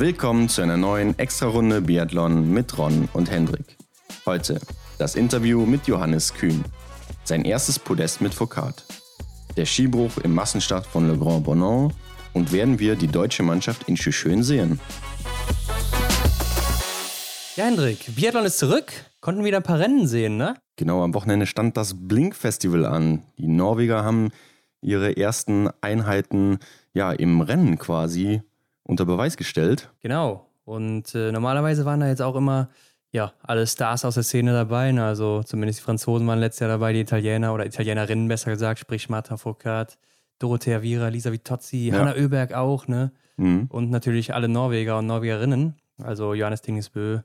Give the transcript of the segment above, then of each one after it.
Willkommen zu einer neuen Extra-Runde Biathlon mit Ron und Hendrik. Heute das Interview mit Johannes Kühn. Sein erstes Podest mit Foucault. Der Skibruch im Massenstart von Le Grand Bonon und werden wir die deutsche Mannschaft in Schön sehen. Ja, Hendrik, Biathlon ist zurück. Konnten wieder ein paar Rennen sehen, ne? Genau, am Wochenende stand das Blink-Festival an. Die Norweger haben ihre ersten Einheiten ja im Rennen quasi unter Beweis gestellt. Genau. Und äh, normalerweise waren da jetzt auch immer ja, alle Stars aus der Szene dabei. Ne? Also zumindest die Franzosen waren letztes Jahr dabei, die Italiener oder Italienerinnen besser gesagt, sprich Marta Foucault, Dorothea Viera, Lisa Vitozzi, ja. Hanna Oeberg auch, ne? Mhm. Und natürlich alle Norweger und Norwegerinnen. Also Johannes Tingesbö,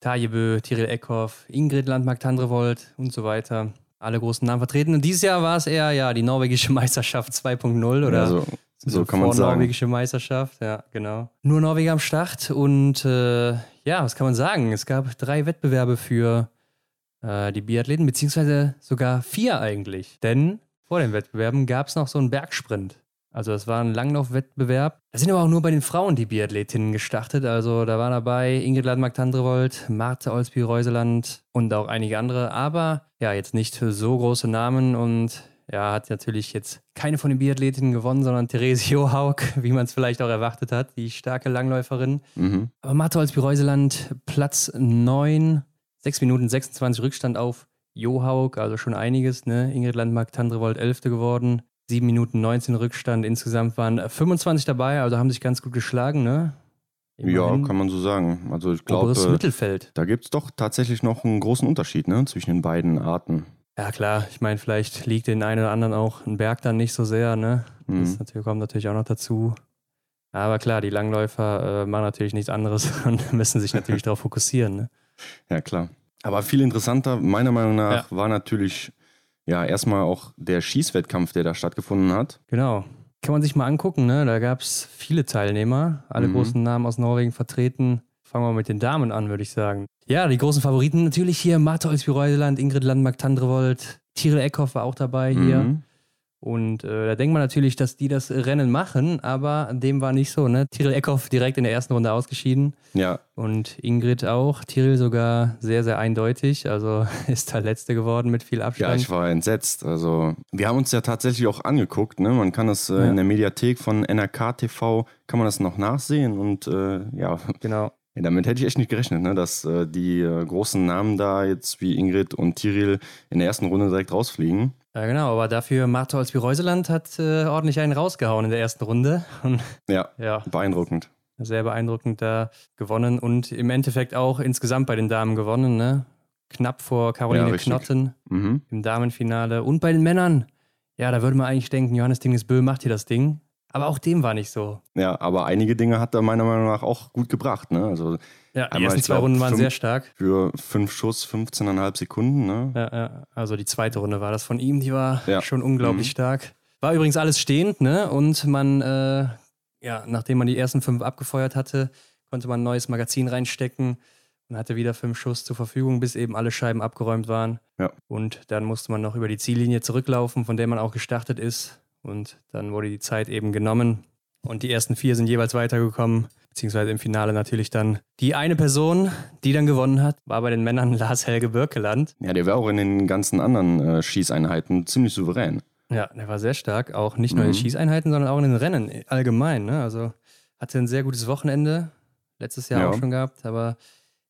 Tajebö, Tiril Eckhoff, Ingrid Landmark-Tandrevold und so weiter. Alle großen Namen vertreten. Und dieses Jahr war es eher ja die norwegische Meisterschaft 2.0 oder ja, so, so kann man sagen. norwegische Meisterschaft, ja, genau. Nur Norweger am Start und äh, ja, was kann man sagen? Es gab drei Wettbewerbe für äh, die Biathleten, beziehungsweise sogar vier eigentlich. Denn vor den Wettbewerben gab es noch so einen Bergsprint. Also das war ein Langlaufwettbewerb. Da sind aber auch nur bei den Frauen die Biathletinnen gestartet. Also da waren dabei Ingrid Landmark-Tandrevold, Marte Olsby-Reuseland und auch einige andere. Aber ja, jetzt nicht so große Namen und ja, hat natürlich jetzt keine von den Biathletinnen gewonnen, sondern Therese Johaug, wie man es vielleicht auch erwartet hat, die starke Langläuferin. Mhm. Aber Marte Olsby-Reuseland, Platz 9, 6 Minuten 26 Rückstand auf Johaug, also schon einiges. Ne? Ingrid Landmark-Tandrevold 11. geworden. 7 Minuten 19 Rückstand. Insgesamt waren 25 dabei, also haben sich ganz gut geschlagen, ne? Immerhin. Ja, kann man so sagen. Also ich glaube, Mittelfeld. da gibt es doch tatsächlich noch einen großen Unterschied ne, zwischen den beiden Arten. Ja klar, ich meine, vielleicht liegt den einen oder anderen auch ein Berg dann nicht so sehr, ne? Das mhm. natürlich, kommt natürlich auch noch dazu. Aber klar, die Langläufer äh, machen natürlich nichts anderes und müssen sich natürlich darauf fokussieren. Ne? Ja, klar. Aber viel interessanter, meiner Meinung nach, ja. war natürlich ja, erstmal auch der Schießwettkampf, der da stattgefunden hat. Genau. Kann man sich mal angucken, ne? Da gab es viele Teilnehmer, alle mhm. großen Namen aus Norwegen vertreten. Fangen wir mit den Damen an, würde ich sagen. Ja, die großen Favoriten natürlich hier Martha Olsby-Reuseland, Ingrid Landmark-Tandrevold, Tiril Eckhoff war auch dabei hier. Mhm. Und äh, da denkt man natürlich, dass die das Rennen machen, aber dem war nicht so. Ne? Tiril Eckhoff direkt in der ersten Runde ausgeschieden. Ja. Und Ingrid auch. Tiril sogar sehr, sehr eindeutig. Also ist da Letzte geworden mit viel Abstand. Ja, ich war entsetzt. Also wir haben uns ja tatsächlich auch angeguckt. Ne? Man kann das äh, ja. in der Mediathek von NRK TV, kann man das noch nachsehen. Und äh, ja, genau. Ja, damit hätte ich echt nicht gerechnet, ne? dass äh, die äh, großen Namen da jetzt wie Ingrid und Tiril in der ersten Runde direkt rausfliegen. Ja, genau, aber dafür Martha Olsby Reuseland hat äh, ordentlich einen rausgehauen in der ersten Runde. Und, ja, ja, beeindruckend. Sehr beeindruckend da gewonnen und im Endeffekt auch insgesamt bei den Damen gewonnen, ne? Knapp vor Caroline ja, Knotten mhm. im Damenfinale. Und bei den Männern, ja, da würde man eigentlich denken, Johannes Dingesbö macht hier das Ding. Aber auch dem war nicht so. Ja, aber einige Dinge hat er meiner Meinung nach auch gut gebracht. Ne? Also ja, die ersten zwei Runden waren fünf, sehr stark. Für fünf Schuss 15,5 Sekunden. Ne? Ja, ja, also die zweite Runde war das von ihm, die war ja. schon unglaublich mhm. stark. War übrigens alles stehend, ne? Und man, äh, ja, nachdem man die ersten fünf abgefeuert hatte, konnte man ein neues Magazin reinstecken und hatte wieder fünf Schuss zur Verfügung, bis eben alle Scheiben abgeräumt waren. Ja. Und dann musste man noch über die Ziellinie zurücklaufen, von der man auch gestartet ist. Und dann wurde die Zeit eben genommen. Und die ersten vier sind jeweils weitergekommen, beziehungsweise im Finale natürlich dann die eine Person, die dann gewonnen hat, war bei den Männern Lars Helge Birkeland. Ja, der war auch in den ganzen anderen äh, Schießeinheiten ziemlich souverän. Ja, der war sehr stark, auch nicht nur in den mhm. Schießeinheiten, sondern auch in den Rennen allgemein. Ne? Also hatte ein sehr gutes Wochenende, letztes Jahr ja. auch schon gehabt, aber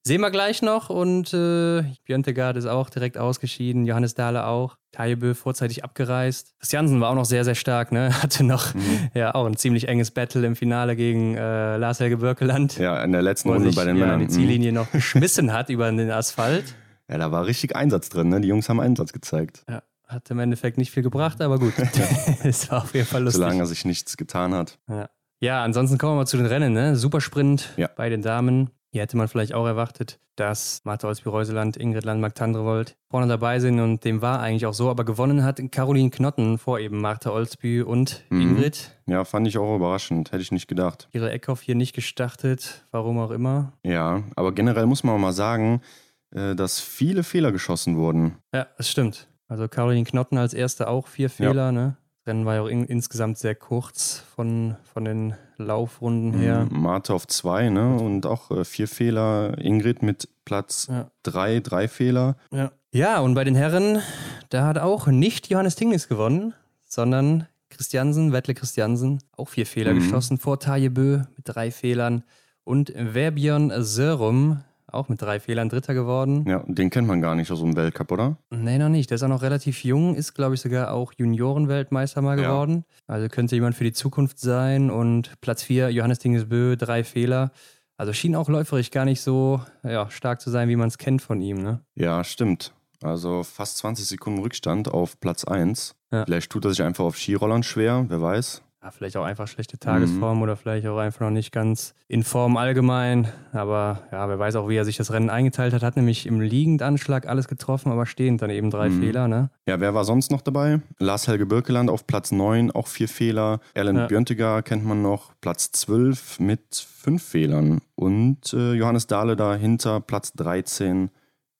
Sehen wir gleich noch und äh, Björntegard ist auch direkt ausgeschieden, Johannes Dahle auch, Taibö vorzeitig abgereist. Christiansen war auch noch sehr, sehr stark, ne? Hatte noch mhm. ja auch ein ziemlich enges Battle im Finale gegen äh, Lars Helge Birkeland. Ja, in der letzten Runde sich, bei den ja, Männern. die Ziellinie mhm. noch geschmissen hat über den Asphalt. Ja, da war richtig Einsatz drin, ne? Die Jungs haben Einsatz gezeigt. Ja, hat im Endeffekt nicht viel gebracht, aber gut. es war auf jeden Fall lustig. Solange er sich nichts getan hat. Ja. Ja, ansonsten kommen wir mal zu den Rennen. Ne? Supersprint ja. bei den Damen. Hier hätte man vielleicht auch erwartet, dass Martha Olsby-Reuseland, Ingrid Landmark-Tandrevold vorne dabei sind und dem war eigentlich auch so, aber gewonnen hat Caroline Knotten vor eben Martha Olsby und mhm. Ingrid. Ja, fand ich auch überraschend, hätte ich nicht gedacht. Ihre Eckhoff hier nicht gestartet, warum auch immer. Ja, aber generell muss man auch mal sagen, äh, dass viele Fehler geschossen wurden. Ja, das stimmt. Also Caroline Knotten als erste auch vier Fehler, ja. ne? Rennen war ja auch in, insgesamt sehr kurz von, von den Laufrunden her. Mhm, Marte auf zwei, ne? Und auch äh, vier Fehler. Ingrid mit Platz Ja. drei, drei Fehler. Ja. ja, und bei den Herren, da hat auch nicht Johannes Tingnis gewonnen, sondern Christiansen, Wettle Christiansen, auch vier Fehler Mhm. geschossen, vor Taje Bö mit drei Fehlern und Verbjörn Sörum auch mit drei Fehlern Dritter geworden. Ja, den kennt man gar nicht aus dem Weltcup, oder? Nee, noch nicht. Der ist auch noch relativ jung, ist, glaube ich, sogar auch Juniorenweltmeister mal Ja. geworden. Also könnte jemand für die Zukunft sein. Und Platz 4, Johannes Dingesbö, drei Fehler. Also schien auch läuferig gar nicht so ja, stark zu sein, wie man es kennt von ihm. Ne? Ja, stimmt. Also fast 20 Sekunden Rückstand auf Platz 1. Ja. Vielleicht tut er sich einfach auf Skirollern schwer, wer weiß. Ja, vielleicht auch einfach schlechte Mhm. Tagesform oder vielleicht auch einfach noch nicht ganz in Form allgemein. Aber ja, wer weiß auch, wie er sich das Rennen eingeteilt hat. Hat nämlich im Liegendanschlag alles getroffen, aber stehend dann eben drei Mhm. Fehler. Ne? Ja, wer war sonst noch dabei? Lars Helge Birkeland auf Platz 9, auch vier Fehler. Erlen Ja. Björntegar kennt man noch, Platz 12 mit fünf Fehlern. Und äh, Johannes Dahle dahinter, Platz 13,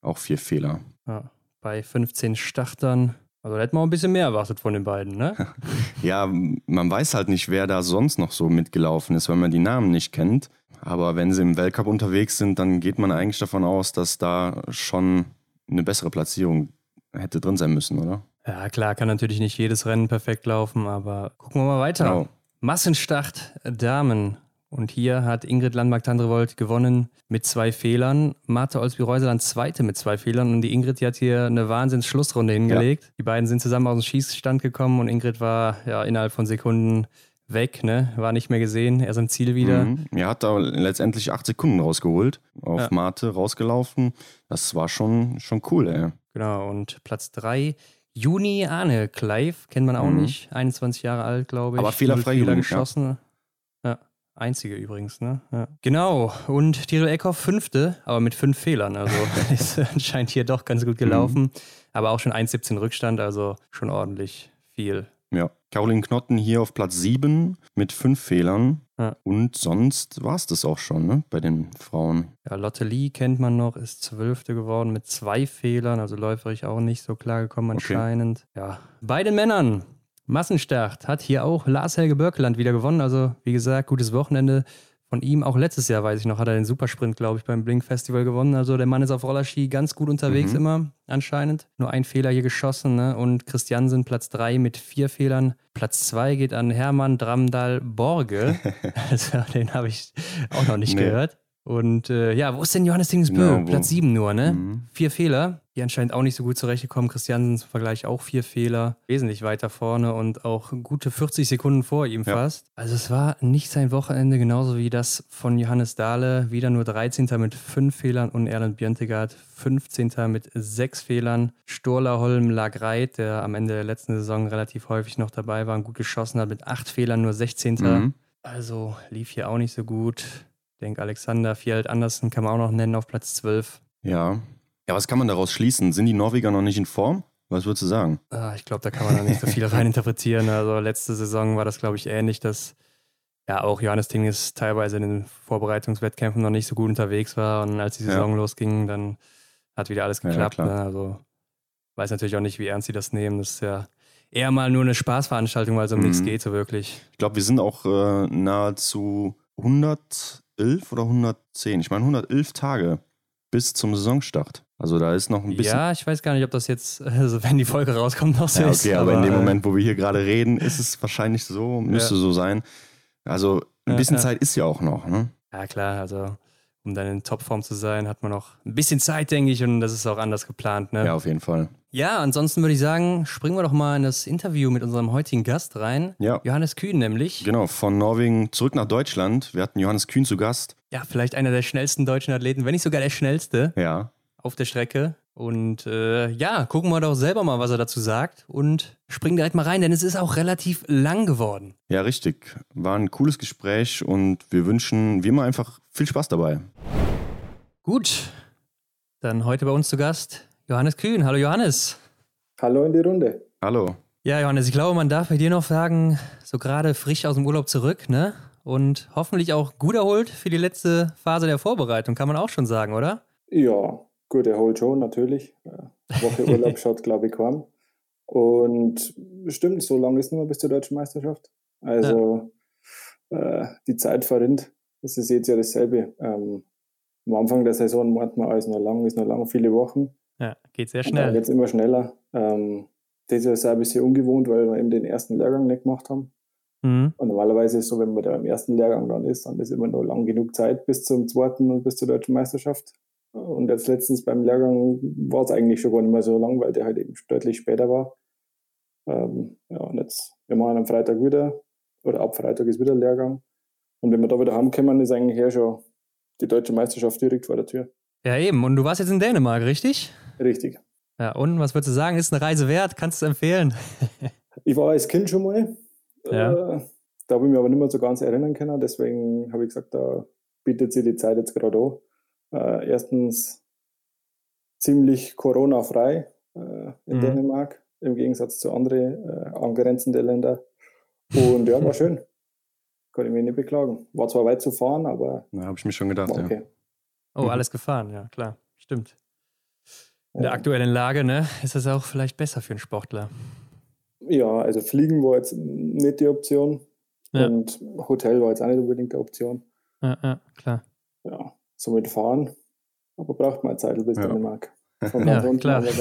auch vier Fehler. Ja, bei 15 Startern. Also da hätten wir auch ein bisschen mehr erwartet von den beiden, ne? Ja, man weiß halt nicht, wer da sonst noch so mitgelaufen ist, weil man die Namen nicht kennt. Aber wenn sie im Weltcup unterwegs sind, dann geht man eigentlich davon aus, dass da schon eine bessere Platzierung hätte drin sein müssen, oder? Ja, klar, kann natürlich nicht jedes Rennen perfekt laufen, aber gucken wir mal weiter. Genau. Massenstart Damen. Und hier hat Ingrid Landmark-Tandrevold gewonnen mit zwei Fehlern. Martha Olsby-Reuseland zweite mit zwei Fehlern. Und die Ingrid, die hat hier eine Wahnsinns-Schlussrunde hingelegt. Die beiden sind zusammen aus dem Schießstand gekommen und Ingrid war ja innerhalb von Sekunden weg, ne? War nicht mehr gesehen. Erst im Ziel wieder. Mhm. Er hat da letztendlich acht Sekunden rausgeholt, auf Ja. Mate rausgelaufen. Das war schon, schon cool, ey. Genau, und Platz drei Juni Arne Clive, kennt man auch Mhm. nicht. 21 Jahre alt, glaube ich. Aber fehlerfrei Fehler ja. geschossen. Ja. Einzige übrigens, ne? Ja. Genau. Und Tyrell Eckhoff fünfte, aber mit fünf Fehlern. Also ist anscheinend hier doch ganz gut gelaufen. Mhm. Aber auch schon 1,17 Rückstand, also schon ordentlich viel. Ja. Caroline Knotten hier auf Platz 7 mit fünf Fehlern. Ja. Und sonst war es das auch schon, ne? Bei den Frauen. Ja, Lotte Lee kennt man noch, ist Zwölfte geworden mit zwei Fehlern, also läuferig auch nicht so klar gekommen Okay. anscheinend. Ja, bei den Männern. Massenstart hat hier auch Lars Helge Birkeland wieder gewonnen. Also, wie gesagt, gutes Wochenende von ihm. Auch letztes Jahr, weiß ich noch, hat er den Supersprint, glaube ich, beim Blink Festival gewonnen. Also, der Mann ist auf Rollerski ganz gut unterwegs Mhm. immer, anscheinend. Nur ein Fehler hier geschossen. Ne? Und Christiansen Platz drei mit vier Fehlern. Platz zwei geht an Hermann Dramdal Borge. also, den habe ich auch noch nicht Nee. gehört. Und äh, ja, wo ist denn Johannes Dingesbö? Genau, wo? Platz 7 nur, ne? Mhm. Vier Fehler, die anscheinend auch nicht so gut zurechtgekommen. Christiansen zum Vergleich auch vier Fehler. Wesentlich weiter vorne und auch gute 40 Sekunden vor ihm Ja. fast. Also es war nicht sein Wochenende, genauso wie das von Johannes Dahle. Wieder nur 13. mit fünf Fehlern und Erland Björntegard 15. mit sechs Fehlern. Storla Holm Lagreit, der am Ende der letzten Saison relativ häufig noch dabei war und gut geschossen hat, mit acht Fehlern nur 16. Mhm. Also lief hier auch nicht so gut. Ich denke, Alexander Fjeld Andersen kann man auch noch nennen auf Platz 12. Ja. Ja, was kann man daraus schließen? Sind die Norweger noch nicht in Form? Was würdest du sagen? Ah, ich glaube, da kann man da nicht so viel reininterpretieren. Also letzte Saison war das, glaube ich, ähnlich, dass ja auch Johannes Tingis teilweise in den Vorbereitungswettkämpfen noch nicht so gut unterwegs war. Und als die Ja. Saison losging, dann hat wieder alles Ja, ja, geklappt. klar. ne? Also weiß natürlich auch nicht, wie ernst sie das nehmen. Das ist ja eher mal nur eine Spaßveranstaltung, weil es um Mhm. nichts geht so wirklich. Ich glaube, wir sind auch äh, nahezu 111 oder 110. Ich meine 111 Tage bis zum Saisonstart. Also da ist noch ein bisschen. Ja, ich weiß gar nicht, ob das jetzt, also wenn die Folge rauskommt, noch so Ja, ist. okay, aber, in dem äh, Moment, wo wir hier gerade reden, ist es wahrscheinlich so, müsste Ja. so sein. Also ein Ja, bisschen. Zeit ist ja auch noch. Ne? Ja, klar, also um dann in Topform zu sein, hat man noch ein bisschen Zeit, denke ich, und das ist auch anders geplant. Ne? Ja, auf jeden Fall. Ja, ansonsten würde ich sagen, springen wir doch mal in das Interview mit unserem heutigen Gast rein. Ja. Johannes Kühn nämlich. Genau, von Norwegen zurück nach Deutschland. Wir hatten Johannes Kühn zu Gast. Ja, vielleicht einer der schnellsten deutschen Athleten, wenn nicht sogar der schnellste Ja. auf der Strecke. Und äh, ja, gucken wir doch selber mal, was er dazu sagt und springen direkt mal rein, denn es ist auch relativ lang geworden. Ja, richtig. War ein cooles Gespräch und wir wünschen wie immer einfach viel Spaß dabei. Gut, dann heute bei uns zu Gast Johannes Kühn. Hallo Johannes. Hallo in die Runde. Hallo. Ja, Johannes, ich glaube, man darf bei dir noch sagen, so gerade frisch aus dem Urlaub zurück, ne? Und hoffentlich auch gut erholt für die letzte Phase der Vorbereitung, kann man auch schon sagen, oder? Ja, gut erholt schon, natürlich. Äh, Woche Urlaub schaut, glaube ich, kaum. Und stimmt, so lange ist nicht mehr bis zur deutschen Meisterschaft. Also ja. äh, die Zeit verrinnt. Es ist jetzt ja dasselbe. Ähm, am Anfang der Saison meint man, alles noch lang, ist noch lang, viele Wochen. Ja, geht sehr schnell. Geht immer schneller. Ähm, das ist ja ein bisschen ungewohnt, weil wir eben den ersten Lehrgang nicht gemacht haben. Mhm. Und normalerweise ist es so, wenn man da im ersten Lehrgang dann ist, dann ist immer noch lang genug Zeit bis zum zweiten und bis zur deutschen Meisterschaft. Und jetzt letztens beim Lehrgang war es eigentlich schon gar nicht mehr so lang, weil der halt eben deutlich später war. Ähm, ja, und jetzt, wir machen am Freitag wieder, oder ab Freitag ist wieder Lehrgang. Und wenn wir da wieder heimkommen, ist eigentlich ja schon die deutsche Meisterschaft direkt vor der Tür. Ja, eben. Und du warst jetzt in Dänemark, richtig? Richtig. Ja, und was würdest du sagen? Ist eine Reise wert? Kannst du es empfehlen? ich war als Kind schon mal. Ja. Äh, da habe ich mich aber nicht mehr so ganz erinnern können. Deswegen habe ich gesagt, da bietet sich die Zeit jetzt gerade an. Äh, erstens ziemlich Corona-frei äh, in mhm. Dänemark, im Gegensatz zu anderen äh, angrenzenden Ländern. Und ja, war schön. Kann ich mich nicht beklagen. War zwar weit zu fahren, aber. Ja, habe ich mir schon gedacht, okay. ja. Oh, mhm. alles gefahren, ja, klar. Stimmt. In der aktuellen Lage, ne, ist das auch vielleicht besser für einen Sportler. Ja, also Fliegen war jetzt nicht die Option. Ja. Und Hotel war jetzt auch nicht unbedingt die Option. Ja, ja, klar. Ja, somit fahren. Aber braucht man Zeit bis ja. Dänemark. Von ja, klar.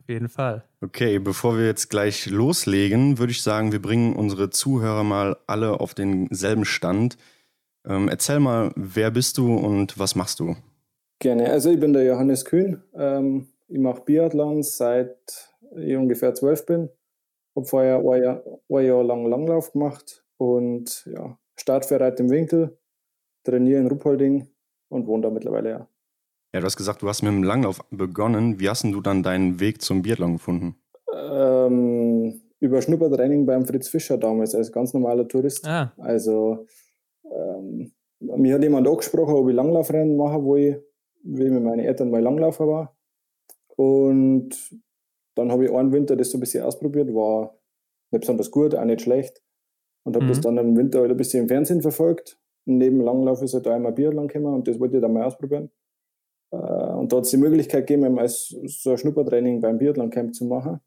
Auf jeden Fall. Okay, bevor wir jetzt gleich loslegen, würde ich sagen, wir bringen unsere Zuhörer mal alle auf denselben Stand. Ähm, erzähl mal, wer bist du und was machst du? Gerne. Also ich bin der Johannes Kühn. Ähm, ich mache Biathlon seit ich ungefähr zwölf bin. Habe vorher ein Jahr, ein Jahr lang Langlauf gemacht und ja, Start für Reit im Winkel, trainiere in Ruppolding und wohne da mittlerweile ja. Ja, du hast gesagt, du hast mit dem Langlauf begonnen. Wie hast du dann deinen Weg zum Biathlon gefunden? Ähm, über Schnuppertraining beim Fritz Fischer damals als ganz normaler Tourist. Ah. Also ähm, mir hat jemand angesprochen, ob ich Langlaufrennen mache, wo ich, wie mit meinen Eltern mal Langlaufer war. Und dann habe ich einen Winter das so ein bisschen ausprobiert, war nicht besonders gut, auch nicht schlecht. Und habe mhm. das dann im Winter halt ein bisschen im Fernsehen verfolgt. Und neben Langlauf ist halt da einmal Biathlon gekommen und das wollte ich dann mal ausprobieren. Äh, und da hat es die Möglichkeit gegeben, als so ein Schnuppertraining beim Biathlon-Camp zu machen.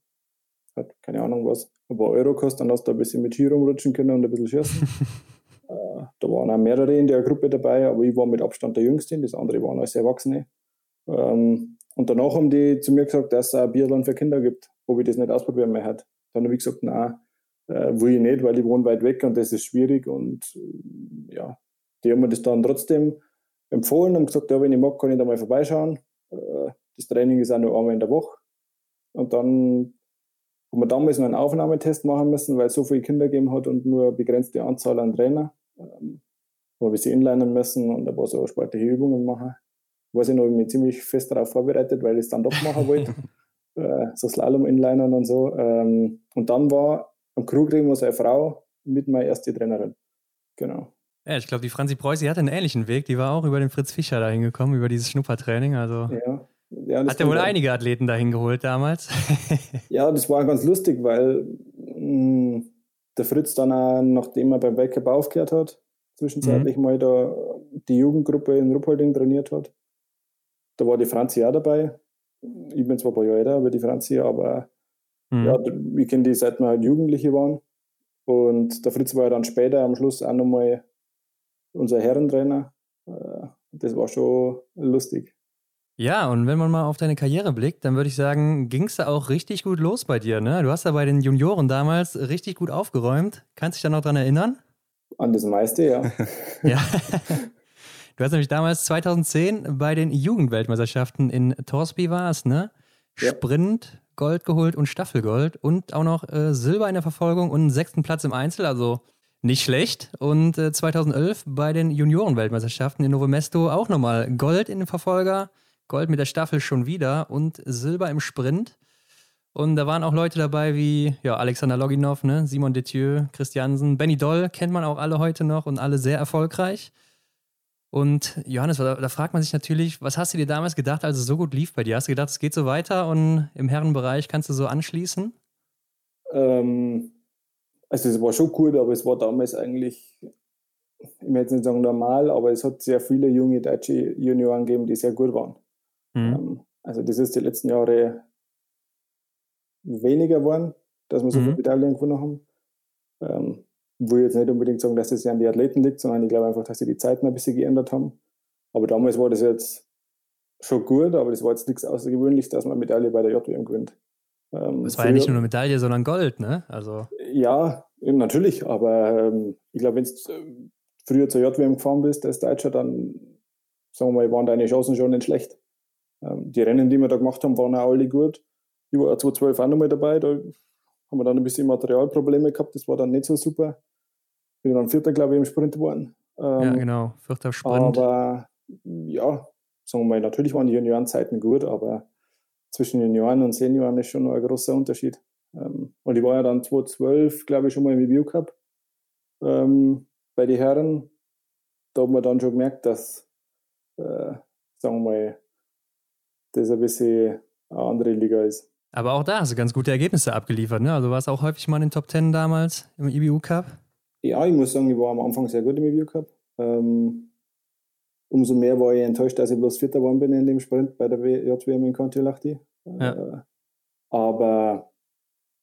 Hat keine Ahnung was, ein paar Euro kostet, dann hast du ein bisschen mit Ski rumrutschen können und ein bisschen schießen. äh, da waren auch mehrere in der Gruppe dabei, aber ich war mit Abstand der Jüngste, das andere waren alles Erwachsene. Ähm, und danach haben die zu mir gesagt, dass es ein Biathlon für Kinder gibt, ob ich das nicht ausprobieren möchte. Dann habe ich gesagt, nein, äh, will ich nicht, weil ich wohne weit weg und das ist schwierig. Und äh, ja, die haben mir das dann trotzdem empfohlen und gesagt, ja, wenn ich mag, kann ich da mal vorbeischauen. Äh, das Training ist auch nur einmal in der Woche. Und dann haben wir damals noch einen Aufnahmetest machen müssen, weil es so viele Kinder gegeben hat und nur eine begrenzte Anzahl an Trainer. Ähm, habe ich sie inlinen müssen und ein paar so sportliche Übungen machen. Weiß ich noch, ich mich ziemlich fest darauf vorbereitet, weil ich es dann doch machen wollte. äh, so Slalom-Inlinern und so. Ähm, und dann war am Krugring was eine Frau mit meiner erste Trainerin. Genau. Ja, ich glaube, die Franzi Preuß, die hatte einen ähnlichen Weg. Die war auch über den Fritz Fischer dahin gekommen, über dieses Schnuppertraining. Also ja, ja, hat er wohl einige Athleten dahin geholt damals. ja, das war ganz lustig, weil mh, mm, der Fritz dann auch, nachdem er beim Weltcup aufgehört hat, zwischenzeitlich mhm. mal da die Jugendgruppe in Ruppolding trainiert hat. Da war die Franzi auch dabei. Ich bin zwar ein paar Jahre älter, aber die Franzi, aber mhm. ja, ich kenne die seit wir halt Jugendliche waren. Und der Fritz war ja dann später am Schluss auch nochmal unser Herrentrainer. Äh, das war schon lustig. Ja, und wenn man mal auf deine Karriere blickt, dann würde ich sagen, ging es da auch richtig gut los bei dir. Ne? Du hast da bei den Junioren damals richtig gut aufgeräumt. Kannst du dich da noch dran erinnern? An das meiste, ja. ja. Du hast nämlich damals 2010 bei den Jugendweltmeisterschaften in Torsby warst, ne? Ja. Sprint, Gold geholt und Staffelgold und auch noch äh, Silber in der Verfolgung und einen sechsten Platz im Einzel, also nicht schlecht. Und äh, 2011 bei den Juniorenweltmeisterschaften in Novo Mesto auch nochmal Gold in den Verfolger, Gold mit der Staffel schon wieder und Silber im Sprint. Und da waren auch Leute dabei wie ja, Alexander Loginov, ne? Simon Detieu, Christiansen, Benny Doll, kennt man auch alle heute noch und alle sehr erfolgreich. Und Johannes, da, da, fragt man sich natürlich, was hast du dir damals gedacht, als es so gut lief bei dir? Hast du gedacht, es geht so weiter und im Herrenbereich kannst du so anschließen? Ähm, also es war schon gut, aber es war damals eigentlich, ich möchte nicht sagen normal, aber es hat sehr viele junge deutsche Junioren gegeben, die sehr gut waren. Mhm. Ähm, also das ist die letzten Jahre weniger waren, dass wir so mhm. viele Medaillen gewonnen haben. Ähm, wo ich jetzt nicht unbedingt sagen, dass das ja an die Athleten liegt, sondern ich glaube einfach, dass sie die Zeiten ein bisschen geändert haben. Aber damals war das jetzt schon gut, aber das war jetzt nichts Außergewöhnliches, dass man eine Medaille bei der JWM gewinnt. Ähm, das war ja nicht nur eine Medaille, sondern Gold, ne? Also. Ja, natürlich, aber ähm, ich glaube, wenn du äh, früher zur JWM gefahren bist als Deutscher, dann sagen wir mal, waren deine Chancen schon nicht schlecht. Ähm, die Rennen, die wir da gemacht haben, waren auch alle gut. Ich war 2012 auch nochmal dabei, da haben wir dann ein bisschen Materialprobleme gehabt, das war dann nicht so super. Bin dann Vierter, glaube ich, im Sprint geworden. Ähm, ja, genau, Vierter Sprint. Aber ja, sagen wir mal, natürlich waren die Juniorenzeiten gut, aber zwischen Junioren und Senioren ist schon noch ein großer Unterschied. Ähm, und ich war ja dann 2012, glaube ich, schon mal im Review Cup ähm, bei den Herren. Da hat man dann schon gemerkt, dass, äh, sagen wir mal, das ein bisschen eine andere Liga ist. Aber auch da hast du ganz gute Ergebnisse abgeliefert, ne? Also warst auch häufig mal in den Top Ten damals im IBU Cup? Ja, ich muss sagen, ich war am Anfang sehr gut im IBU Cup. Ähm, umso mehr war ich enttäuscht, dass ich bloß Vierter geworden bin in dem Sprint bei der JWM in Kontiolahti. Ja. Äh, aber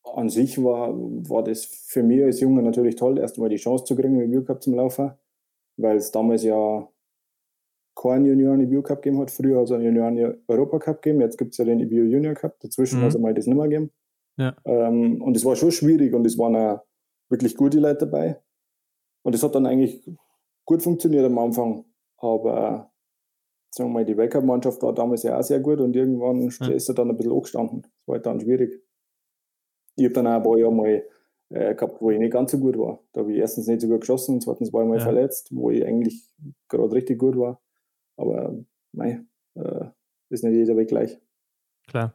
an sich war, war das für mich als Junge natürlich toll, erst einmal die Chance zu kriegen, im IBU Cup zum Laufen, weil es damals ja keinen Junioren IBU Cup gegeben hat. Früher hat es einen Junioren Europa Cup gegeben, jetzt gibt es ja den IBU Junior Cup. Dazwischen mhm. also mal das nicht mehr gegeben. Ja. Ähm, und es war schon schwierig und es waren auch wirklich gute Leute dabei. Und es hat dann eigentlich gut funktioniert am Anfang. Aber sagen wir mal, die Weltcup-Mannschaft war damals ja auch sehr gut und irgendwann ja. ist er dann ein bisschen angestanden. Das war halt dann schwierig. Ich habe dann auch ein paar Jahre mal äh, gehabt, wo ich nicht ganz so gut war. Da habe ich erstens nicht so gut geschossen, zweitens war ich mal ja. verletzt, wo ich eigentlich gerade richtig gut war. Aber mei, äh, ist nicht jeder Weg gleich. Klar.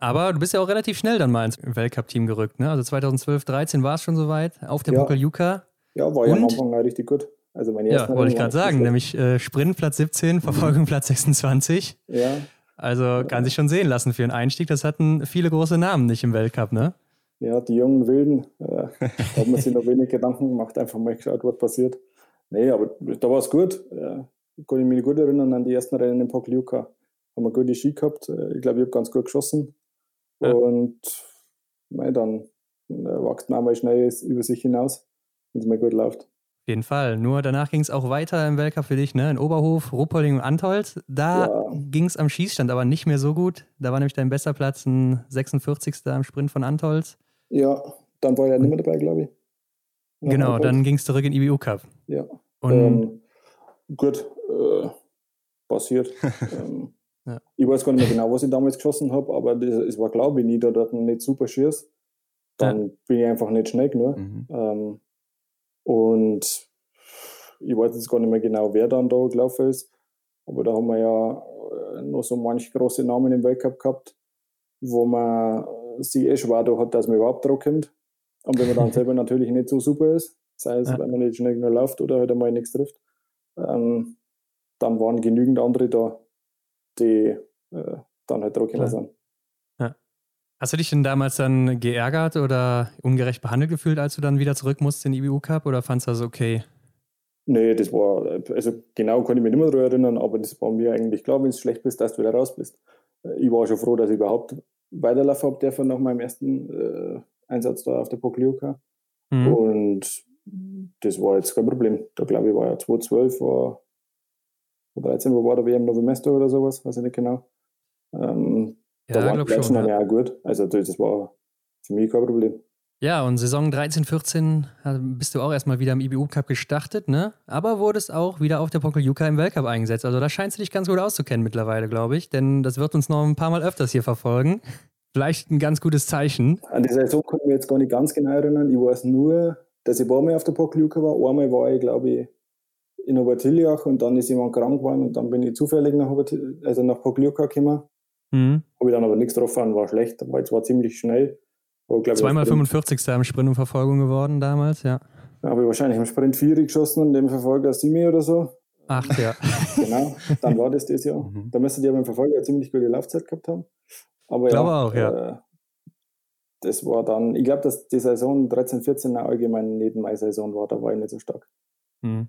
Aber du bist ja auch relativ schnell dann mal ins Weltcup-Team gerückt, ne? Also 2012, 13 war es schon soweit auf der ja. Pokaljuka. Ja, war ja am Anfang richtig gut. Also meine ja, wollte ich gerade sagen, nämlich äh, Sprint Platz 17, Verfolgung Platz 26. Ja. Also kann sich schon sehen lassen für einen Einstieg. Das hatten viele große Namen nicht im Weltcup, ne? Ja, die jungen Wilden, äh, da hat man sich noch wenig Gedanken gemacht, einfach mal geschaut, was passiert. Nee, aber da war es gut. Äh, kann ich mich gut erinnern an die ersten Rennen in Pokljuka. Haben wir gute Ski gehabt. Äh, ich glaube, ich habe ganz gut geschossen. Ja. Und mei, dann äh, wächst man mal schnell über sich hinaus, wenn es mal gut läuft. Auf jeden Fall. Nur danach ging es auch weiter im Weltcup für dich, ne? In Oberhof, Ruppolding und Antolz. Da ja. ging es am Schießstand aber nicht mehr so gut. Da war nämlich dein bester Platz ein 46. am Sprint von Antolz. Ja, dann war er nicht mehr dabei, glaube ich. genau, Antolz. dann ging es zurück in IBU Cup. Ja. Und ähm, gut, äh, passiert. ähm, ja. Ich weiß gar nicht mehr genau, was ich damals geschossen habe, aber das, es war wenn ich da dort nicht super schieß, dann ja. bin ich einfach nicht schnell genug. Mhm. Ähm, und ich weiß jetzt gar nicht mehr genau, wer dann da gelaufen ist, aber da haben wir ja äh, noch so manche große Namen im Weltcup gehabt, wo man sich eh schwer da hat, dass man überhaupt drauf kommt. Und wenn man dann selber natürlich nicht so super ist, sei es, ja. wenn man nicht schnell genug läuft oder halt einmal nichts trifft, ähm, dann waren genügend andere da, die äh, dann halt drauf sind. Hast du dich denn damals dann geärgert oder ungerecht behandelt gefühlt, als du dann wieder zurück musst in den IBU Cup oder fandest du das okay? Nee, das war, also genau kann ich mich nicht mehr daran erinnern, aber das war mir eigentlich klar, wenn du schlecht bist, dass du wieder raus bist. Äh, ich war schon froh, dass ich überhaupt weiterlaufen habe dürfen nach meinem ersten äh, Einsatz da auf der Pokljuka. Mhm. Und das war jetzt kein Problem. Da glaube ich war ja 2012, war 13, wo war der WM Novemester oder sowas, weiß ich nicht genau. Ähm, ja, da war die Plätze noch ja. gut. Also das war für mich kein Problem. Ja, und Saison 13, 14 bist du auch erstmal wieder im IBU Cup gestartet, ne? Aber wurdest auch wieder auf der Pokeljuka im Weltcup eingesetzt. Also da scheinst du dich ganz gut auszukennen mittlerweile, glaube ich. Denn das wird uns noch ein paar Mal öfters hier verfolgen. Vielleicht ein ganz gutes Zeichen. An die Saison kann ich mich jetzt gar nicht ganz genau erinnern. Ich weiß nur, dass ich ein paar Mal auf der Pokeljuka war. Einmal war ich, glaube ich, in Obertiljach und dann ist jemand krank geworden und dann bin ich zufällig nach, also nach Pokljuka gekommen. Mhm. Habe ich dann aber nichts drauf gefahren, war schlecht, weil es war ziemlich schnell. Aber, Zweimal 45. im Sprint und Verfolgung geworden damals, ja. Da habe ich wahrscheinlich im Sprint 4 geschossen und dem Verfolger Simi oder so. Ach ja. genau, dann war das das Jahr. Mhm. Da müsste die aber im Verfolger eine ziemlich gute Laufzeit gehabt haben. Aber glaube ja, auch, ja. Äh, das war dann, ich glaube, dass die Saison 13, 14 allgemein nicht meine Saison war, da war ich nicht so stark. Mhm.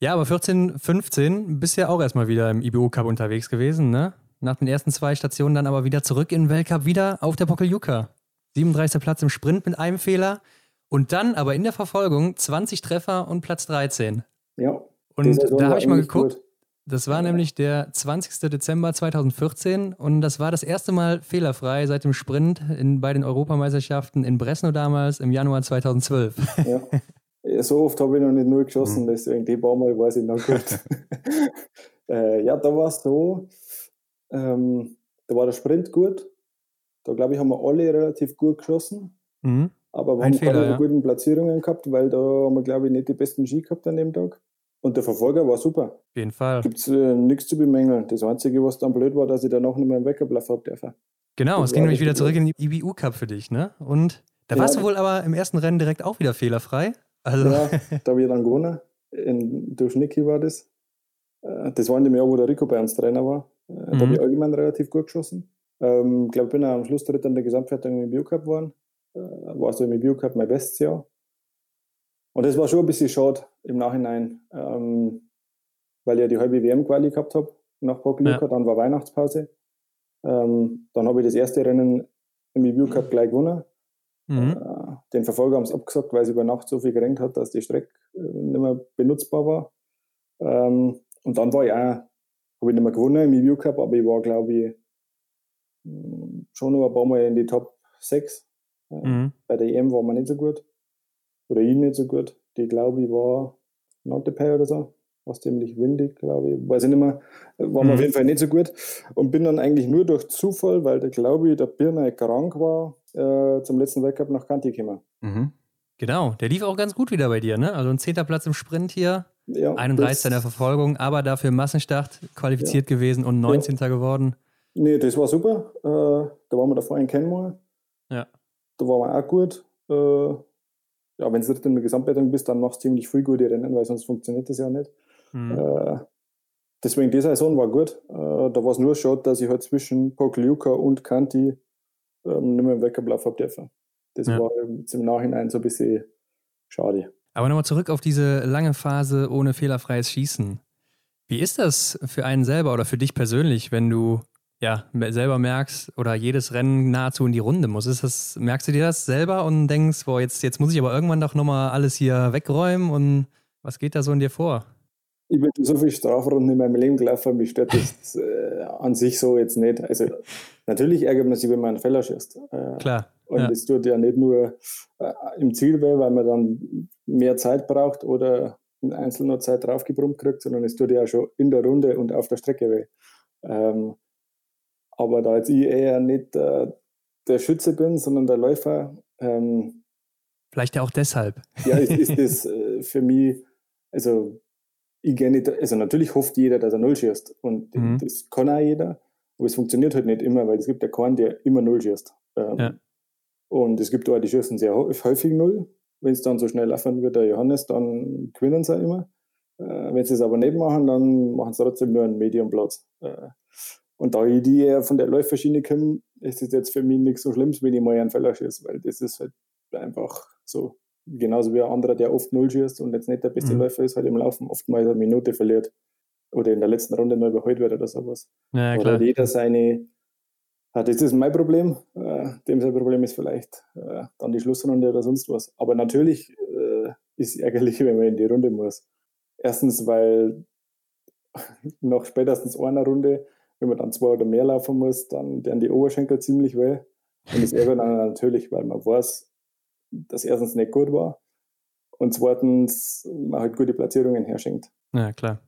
Ja, aber 14, 15 bist ja auch erstmal wieder im IBU Cup unterwegs gewesen, ne? Nach den ersten zwei Stationen dann aber wieder zurück in den Weltcup, wieder auf der Pokeljuka. 37. Platz im Sprint mit einem Fehler und dann aber in der Verfolgung 20 Treffer und Platz 13. Ja. Und da habe ich mal geguckt. Gut. Das war nämlich der 20. Dezember 2014 und das war das erste Mal fehlerfrei seit dem Sprint in, bei den Europameisterschaften in Bresno damals im Januar 2012. Ja. So oft habe ich noch nicht nur geschossen, mhm. deswegen die paar Mal weiß ich noch gut. äh, ja, da war es so, ähm, da war der Sprint gut. Da glaube ich, haben wir alle relativ gut geschossen. Mhm. Aber wir Ein haben Fehler, keine ja. guten Platzierungen gehabt, weil da haben wir, glaube ich, nicht die besten Ski gehabt an dem Tag. Und der Verfolger war super. Auf jeden Fall. Gibt es äh, nichts zu bemängeln. Das Einzige, was dann blöd war, dass ich danach nicht mehr im Weckerblatt habe dürfen. Genau, das es ging nämlich wieder zurück in den IBU Cup für dich, ne? Und da ja, warst du wohl aber im ersten Rennen direkt auch wieder fehlerfrei. Also ja, da habe ich dann gewonnen. In, durch Niki war das. Äh, das war in dem Jahr, wo der Rico bei uns Trainer war. Äh, da mhm. habe ich allgemein relativ gut geschossen. Ich ähm, glaube, ich bin auch am Schluss dritter in der Gesamtwertung im IBU Cup geworden. War so im IBU Cup mein bestes Jahr. Und das war schon ein bisschen schade im Nachhinein, ähm, weil ich ja die halbe WM-Quali gehabt habe nach Pokljuka, ja. dann war Weihnachtspause. Ähm, dann habe ich das erste Rennen im Review Cup gleich gewonnen. Mhm. Äh, den Verfolger haben es abgesagt, weil es über Nacht so viel geregnet hat, dass die Strecke äh, nicht mehr benutzbar war. Ähm, und dann war ich auch, habe ich nicht mehr gewonnen im Review Cup, aber ich war, glaube ich, hm, schon noch ein paar Mal in die Top 6. Äh, mhm. Bei der EM war man nicht so gut oder ihn nicht so gut. Die, glaube ich, war Nontepay oder so. War ziemlich windig, glaube ich. Weiß ich nicht mehr. War mhm. auf jeden Fall nicht so gut. Und bin dann eigentlich nur durch Zufall, weil der, glaube ich, der Birner krank war, äh, zum letzten Weltcup nach Kanti gekommen. Mhm. Genau, der lief auch ganz gut wieder bei dir, ne? Also ein zehnter Platz im Sprint hier, ja, 31. in der Verfolgung, aber dafür Massenstart qualifiziert ja. gewesen und 19. Ja. geworden. Nee, das war super. Äh, da waren wir davor in Kenmore. Ja. Da waren wir auch gut. Äh, ja, wenn du in der Gesamtwertung bist, dann machst du ziemlich viel gute Rennen, weil sonst funktioniert das ja nicht. Mhm. Äh, deswegen, die Saison war gut. Äh, da war es nur schade, dass ich halt zwischen Pokljuka und Kanti ähm, nicht mehr im Weckerblauf habe dürfen. Das ja. war jetzt im Nachhinein so ein bisschen schade. Aber nochmal zurück auf diese lange Phase ohne fehlerfreies Schießen. Wie ist das für einen selber oder für dich persönlich, wenn du ja, selber merkst oder jedes Rennen nahezu in die Runde muss. Ist das, merkst du dir das selber und denkst, boah, jetzt, jetzt muss ich aber irgendwann doch nochmal alles hier wegräumen und was geht da so in dir vor? Ich bin so viele Strafrunden in meinem Leben gelaufen, mich stört das äh, an sich so jetzt nicht. Also natürlich ärgert man sich, wenn man einen Fehler schießt. Äh, Klar. Und ja. das tut ja nicht nur äh, im Ziel weh, weil man dann mehr Zeit braucht oder in einzelner Zeit draufgebrummt kriegt, sondern es tut ja schon in der Runde und auf der Strecke weh. Ähm, aber da jetzt ich eher nicht äh, der Schütze bin, sondern der Läufer. Ähm, Vielleicht ja auch deshalb. Ja, ist, ist das äh, für mich, also ich gehe nicht, also natürlich hofft jeder, dass er Null schießt. Und mhm. das kann auch jeder. Aber es funktioniert halt nicht immer, weil es gibt ja keinen, der immer Null schießt. Ähm, ja. Und es gibt auch die schießen sehr häufig Null. Wenn es dann so schnell laufen wird, der Johannes, dann gewinnen sie immer. Äh, wenn sie es aber nicht machen, dann machen sie trotzdem nur einen Mediumplatz. Äh, und da ich die eher von der Läuferschiene komme, ist es jetzt für mich nichts so Schlimmes, wenn ich mal einen Fehler schieße, weil das ist halt einfach so. Genauso wie ein anderer, der oft Null schießt und jetzt nicht der beste mhm. Läufer ist, halt im Laufen oftmals eine Minute verliert. Oder in der letzten Runde neu überholt wird oder sowas. Ja, oder jeder seine, das ist mein Problem. Äh, dem sein Problem ist vielleicht äh, dann die Schlussrunde oder sonst was. Aber natürlich äh, ist es ärgerlich, wenn man in die Runde muss. Erstens, weil nach spätestens einer Runde wenn man dann zwei oder mehr laufen muss, dann werden die Oberschenkel ziemlich weh. Und das ärgert dann natürlich, weil man weiß, dass erstens nicht gut war und zweitens man halt gute Platzierungen herschenkt. Ja, klar.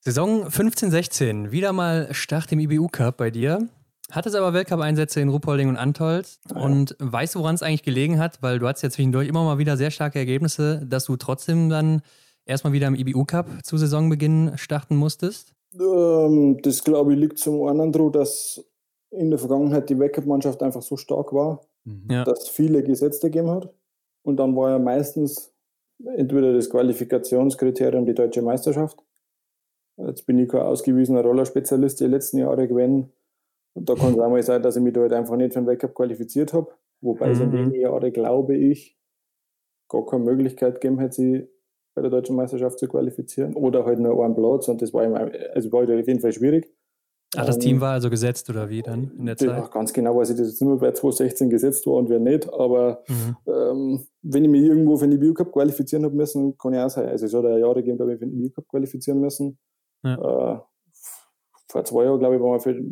Saison 15-16, wieder mal Start im IBU Cup bei dir. Hattest aber Weltcup-Einsätze in Ruppolding und Antolz ja. und weißt du, woran es eigentlich gelegen hat? Weil du hattest ja zwischendurch immer mal wieder sehr starke Ergebnisse, dass du trotzdem dann erstmal wieder im IBU Cup zu Saisonbeginn starten musstest. Ähm, das glaube ich liegt zum einen daran, dass in der Vergangenheit die Backup-Mannschaft einfach so stark war, mhm. ja. dass viele Gesetze gegeben hat. Und dann war ja meistens entweder das Qualifikationskriterium die deutsche Meisterschaft. Jetzt bin ich kein ausgewiesener Rollerspezialist die letzten Jahre gewesen. Und da kann es auch mal sein, dass ich mich da halt einfach nicht für den Backup qualifiziert habe. Wobei mhm. es in den Jahren, glaube ich, gar keine Möglichkeit gegeben hätte, sie bei der deutschen Meisterschaft zu qualifizieren oder halt nur einen Platz und das war, ihm, also war halt auf jeden Fall schwierig. Ach, das ähm, Team war also gesetzt oder wie dann in der Zeit? Ach, ganz genau weiß ich das jetzt nur, wer 2016 gesetzt war und wer nicht. Aber mhm. ähm, wenn ich mich irgendwo für den Biocup qualifizieren habe müssen, kann ich auch sein. Also es hat ja Jahre gegeben, da habe ich für den Biocup qualifizieren müssen. Ja. Äh, vor zwei Jahren, glaube ich, waren wir, für,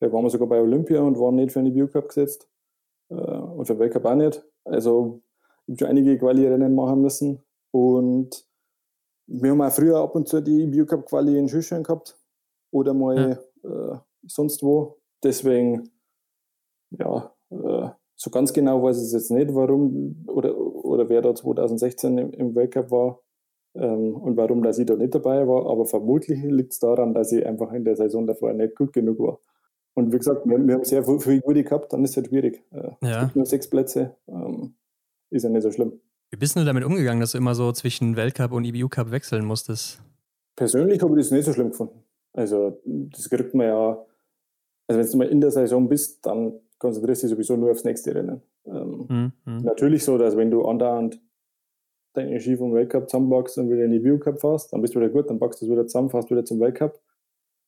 da waren wir sogar bei Olympia und waren nicht für den Biocup gesetzt. Äh, und für den Weltcup auch nicht. Also ich habe schon einige Quali-Rennen machen müssen. Und wir haben auch früher ab und zu die Biocup-Quali in Schüchern gehabt oder mal ja. äh, sonst wo. Deswegen, ja, äh, so ganz genau weiß ich es jetzt nicht, warum oder, oder wer da 2016 im, im Weltcup war ähm, und warum dass ich da nicht dabei war. Aber vermutlich liegt es daran, dass ich einfach in der Saison davor nicht gut genug war. Und wie gesagt, wir, wir haben sehr viel, viel gehabt, dann ist es halt schwierig. Äh, ja. Es gibt nur sechs Plätze, ähm, ist ja nicht so schlimm. Wie bist du damit umgegangen, dass du immer so zwischen Weltcup und IBU Cup wechseln musstest? Persönlich habe ich das nicht so schlimm gefunden. Also das kriegt man ja, also wenn du mal in der Saison bist, dann konzentrierst du dich sowieso nur aufs nächste Rennen. Ähm, mhm. Natürlich so, dass wenn du andauernd deine Ski vom Weltcup zusammenpackst und wieder in die Bio-Cup fährst, dann bist du wieder gut, dann packst du es wieder zusammen, fährst wieder zum Weltcup.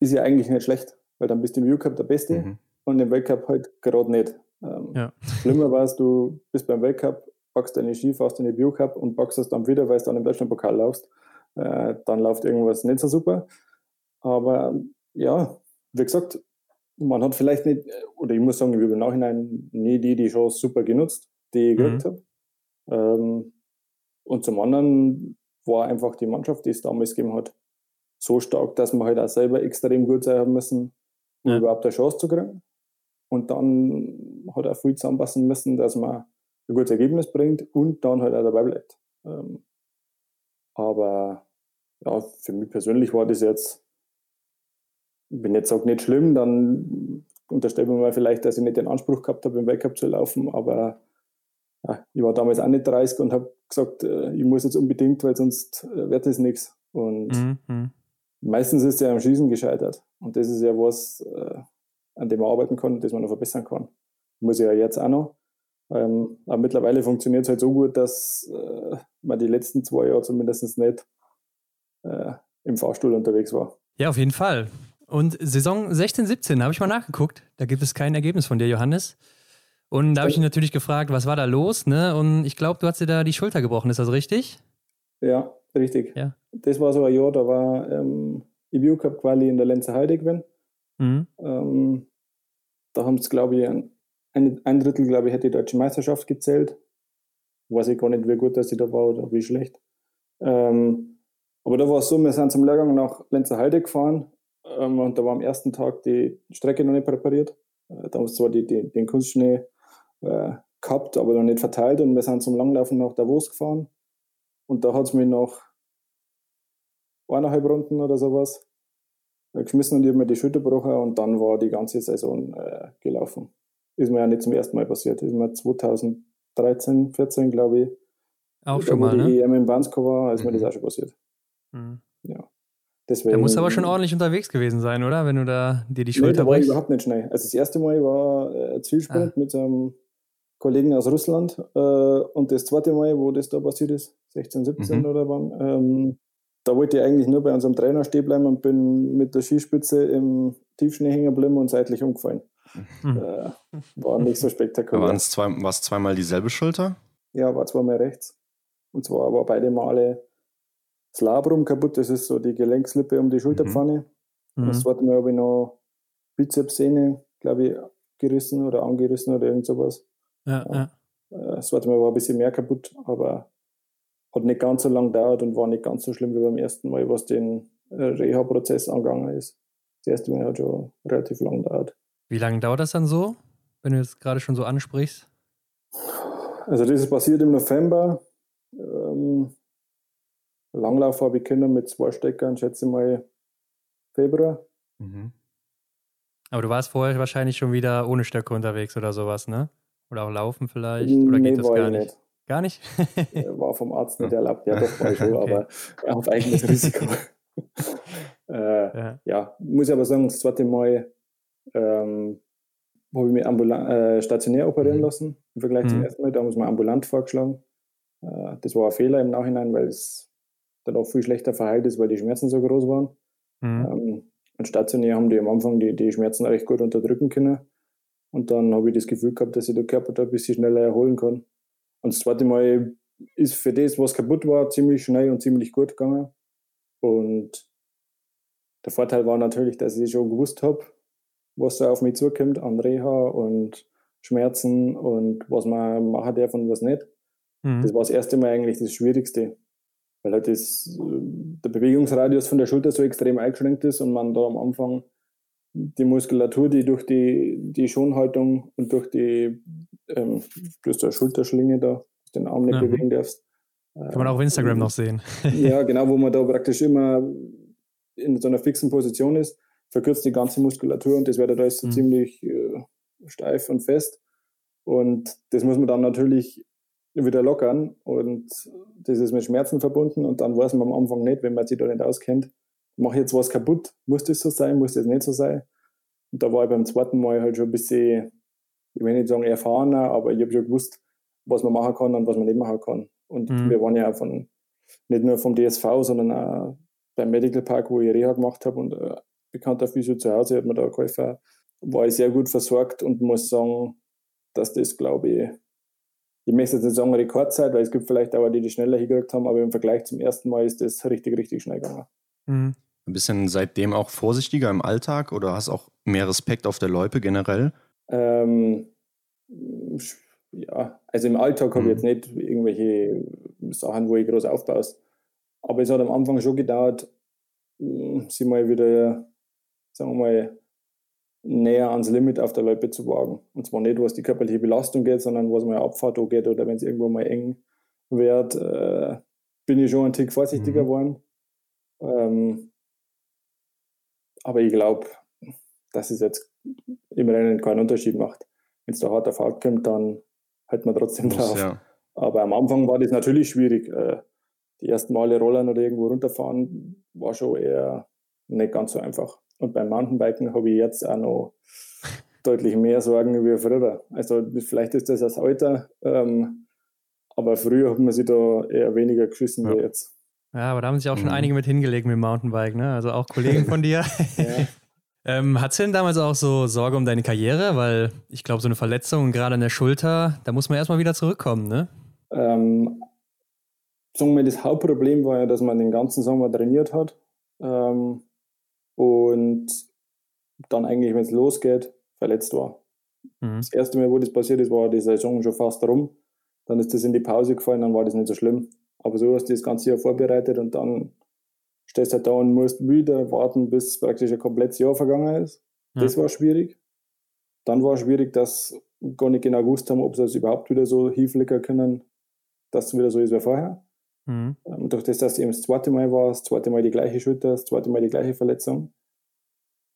Ist ja eigentlich nicht schlecht, weil dann bist du im Bio-Cup der Beste mhm. und im Weltcup halt gerade nicht. Ähm, ja. Schlimmer war es, du bist beim Weltcup, packst deine Ski, fährst in die Bio-Cup und packst es dann wieder, weil du dann im Deutschlandpokal laufst. Äh, dann läuft irgendwas nicht so super. Aber ja, wie gesagt, man hat vielleicht nicht, oder ich muss sagen, ich habe im Nachhinein nie die, die Chance super genutzt, die ich mhm. gekriegt habe. Ähm, und zum anderen war einfach die Mannschaft, die es damals gegeben hat, so stark, dass man halt auch selber extrem gut sein haben müssen, ja. überhaupt eine Chance zu kriegen. Und dann hat er viel zusammenpassen müssen, dass man ein gutes Ergebnis bringt und dann halt auch dabei bleibt. Ähm, aber ja, für mich persönlich war das jetzt wenn jetzt sage, nicht schlimm, dann unterstellt man mal vielleicht, dass ich nicht den Anspruch gehabt habe, im Weltcup zu laufen, aber ja, ich war damals auch nicht 30 und habe gesagt, äh, ich muss jetzt unbedingt, weil sonst äh, wird es nichts. Und mhm. Meistens ist es ja am Schießen gescheitert. Und das ist ja was, äh, an dem man arbeiten kann, das man noch verbessern kann. Muss ich ja jetzt auch noch. Ähm, aber mittlerweile funktioniert es halt so gut, dass äh, man die letzten zwei Jahre zumindest nicht äh, im Fahrstuhl unterwegs war. Ja, auf jeden Fall. Und Saison 16, 17 habe ich mal nachgeguckt. Da gibt es kein Ergebnis von dir, Johannes. Und da habe ich ihn natürlich gefragt, was war da los? Ne? Und ich glaube, du hast dir da die Schulter gebrochen, ist das richtig? Ja, richtig. Ja. Das war so ein Jahr, da war ähm, EBU Cup Quali in der Lenzer Heide gewesen. Mhm. Ähm, da haben es, glaube ich, ein, ein, Drittel, glaube ich, hätte die deutsche Meisterschaft gezählt. Weiß ich gar nicht, wie gut dass ich da war oder wie schlecht. Ähm, aber da war es so, wir sind zum Lehrgang nach Lenzer Heide gefahren ähm, und da war am ersten Tag die Strecke noch nicht präpariert. Äh, da haben wir zwar die, die, den Kunstschnee äh, gehabt, aber noch nicht verteilt. Und wir sind zum Langlaufen nach Davos gefahren. Und da hat es mich noch eineinhalb Runden oder sowas äh, geschmissen und ich habe mir die Schulter gebrochen und dann war die ganze Saison äh, gelaufen. Ist mir ja nicht zum ersten Mal passiert. Ist mir 2013, 14, glaube ich. Auch schon mal, ne? die EM in Bansko war, ist mhm. mir das auch schon passiert. Mhm. Ja. Deswegen, da musst du aber schon ordentlich unterwegs gewesen sein, oder? Wenn du da dir die Schulter nee, brichst. überhaupt nicht schnell. Also das erste Mal war äh, Zielsprint ah. mit einem Kollegen aus Russland äh, und das zweite Mal, wo das da passiert ist, 16, 17 mhm. oder wann, ähm, da wollte ich eigentlich nur bei unserem Trainer stehen bleiben und bin mit der Skispitze im Tiefschnee hängen geblieben und seitlich umgefallen. Mhm. Äh, war nicht so spektakulär. War es zwei, zweimal dieselbe Schulter? Ja, war zweimal rechts. Und zwar aber beide Male das Labrum kaputt, das ist so die Gelenkslippe um die Schulterpfanne. Mhm. Das zweite Mal habe ich noch Bizepssehne, glaube ich, gerissen oder angerissen oder irgend sowas. Ja, ja. Äh, das zweite Mal war ein bisschen mehr kaputt, aber hat nicht ganz so lang gedauert und war nicht ganz so schlimm wie beim ersten Mal, was den äh, Reha-Prozess angegangen ist. Das erste Mal hat schon relativ lang gedauert. Wie lange dauert das dann so, wenn du es gerade schon so ansprichst? Also das ist passiert im November. Ähm, Langlauf habe ich können mit zwei Steckern, schätze mal Februar. Mhm. Aber du warst vorher wahrscheinlich schon wieder ohne Stöcke unterwegs oder sowas, ne? Oder auch laufen vielleicht? Oder nee, geht das gar nicht? nicht? Gar nicht? war vom Arzt nicht erlaubt. Ja, doch, war ich schon, okay. aber auf eigenes Risiko. äh, ja. ja. muss ich aber sagen, das zweite Mal ähm, habe ich mich ambulant, äh, stationär operieren mhm. lassen im Vergleich mhm. zum ersten Mal. Da haben wir ambulant vorgeschlagen. Äh, das war ein Fehler im Nachhinein, weil es dann auch viel schlechter verheilt ist, weil die Schmerzen so groß waren. Mhm. Ähm, Und stationär haben die am Anfang die, die Schmerzen recht gut unterdrücken können. Und dann habe ich das Gefühl gehabt, dass ich der Körper da ein bisschen schneller erholen kann. Und das zweite Mal ist für das, was kaputt war, ziemlich schnell und ziemlich gut gegangen. Und der Vorteil war natürlich, dass ich schon gewusst habe, was da auf mich zukommt an Reha und Schmerzen und was man machen darf und was nicht. Mhm. Das war das erste Mal eigentlich das Schwierigste. Weil halt das, der Bewegungsradius von der Schulter so extrem eingeschränkt ist und man da am Anfang die Muskulatur, die durch die, die Schonhaltung und durch die ähm, durch die Schulterschlinge da den Arm nicht ja. bewegen darfst. Kann man auch auf Instagram äh, noch sehen. ja, genau, wo man da praktisch immer in so einer fixen Position ist, verkürzt die ganze Muskulatur und das wird da ist mhm. ziemlich äh, steif und fest. Und das muss man dann natürlich wieder lockern und das ist mit Schmerzen verbunden und dann weiß man am Anfang nicht, wenn man sich da nicht auskennt, mache ich jetzt was kaputt, muss das so sein, muss das nicht so sein. Und da war ich beim zweiten Mal halt schon ein bisschen, ich will nicht sagen erfahrener, aber ich habe schon gewusst, was man machen kann und was man nicht machen kann. Und mhm. wir waren ja auch von, nicht nur vom DSV, sondern auch beim Medical Park, wo ich Reha gemacht habe und äh, bekannter Physio zu Hause hat mir da geholfen, war ich sehr gut versorgt und muss sagen, dass das, glaube ich, ich möchte jetzt nicht sagen Rekordzeit, weil es gibt vielleicht auch die, die schneller hingekriegt haben, aber im Vergleich zum ersten Mal ist das richtig, richtig schnell gegangen. Mhm. Ein bisschen seitdem auch vorsichtiger im Alltag oder hast auch mehr Respekt auf der Loipe generell? Ähm, ja, also im Alltag habe ich mhm. jetzt nicht irgendwelche Sachen, wo ich groß aufbaue. Aber es hat am Anfang schon gedauert, hm, sie mal wieder, sagen wir mal, näher ans Limit auf der Loipe zu wagen. Und zwar nicht, was die körperliche Belastung geht, sondern was mal Abfahrt geht oder wenn es irgendwo mal eng wird, äh, bin ich schon ein Tick vorsichtiger mhm. geworden. Ähm, aber ich glaube, dass es jetzt im Rennen keinen Unterschied macht. Wenn es da hart auf hart kommt, dann hält man trotzdem drauf. Ja. Aber am Anfang war das natürlich schwierig. Äh, die ersten Male rollern oder irgendwo runterfahren war schon eher nicht ganz so einfach. Und beim Mountainbiken habe ich jetzt auch noch deutlich mehr Sorgen wie früher. Also vielleicht ist das das Alter, ähm, aber früher hat man sich da eher weniger geschissen ja. wie jetzt. Ja, aber da haben sich auch schon mhm. einige mit hingelegt mit dem Mountainbike, ne? Also auch Kollegen von dir. ja. Ähm, Hattest du denn damals auch so Sorge um deine Karriere? Weil ich glaube, so eine Verletzung gerade an der Schulter, da muss man erstmal wieder zurückkommen, ne? Ähm, sagen wir, das Hauptproblem war ja, dass man den ganzen Sommer trainiert hat. Ähm, und dann eigentlich, wenn es losgeht, verletzt war. Mhm. Das erste Mal, wo das passiert ist, war die Saison schon fast rum. Dann ist das in die Pause gefallen, dann war das nicht so schlimm. Aber so hast du das ganze Jahr vorbereitet und dann stehst halt da und musst wieder warten, bis praktisch ein komplettes Jahr vergangen ist. Ja. Das war schwierig. Dann war schwierig, dass gar nicht genau gewusst haben, ob sie es überhaupt wieder so hinflicken können, dass es wieder so ist wie vorher. Mhm. Ähm, durch das, dass es eben das zweite Mal war, das zweite Mal die gleiche Schulter, das zweite Mal die gleiche Verletzung,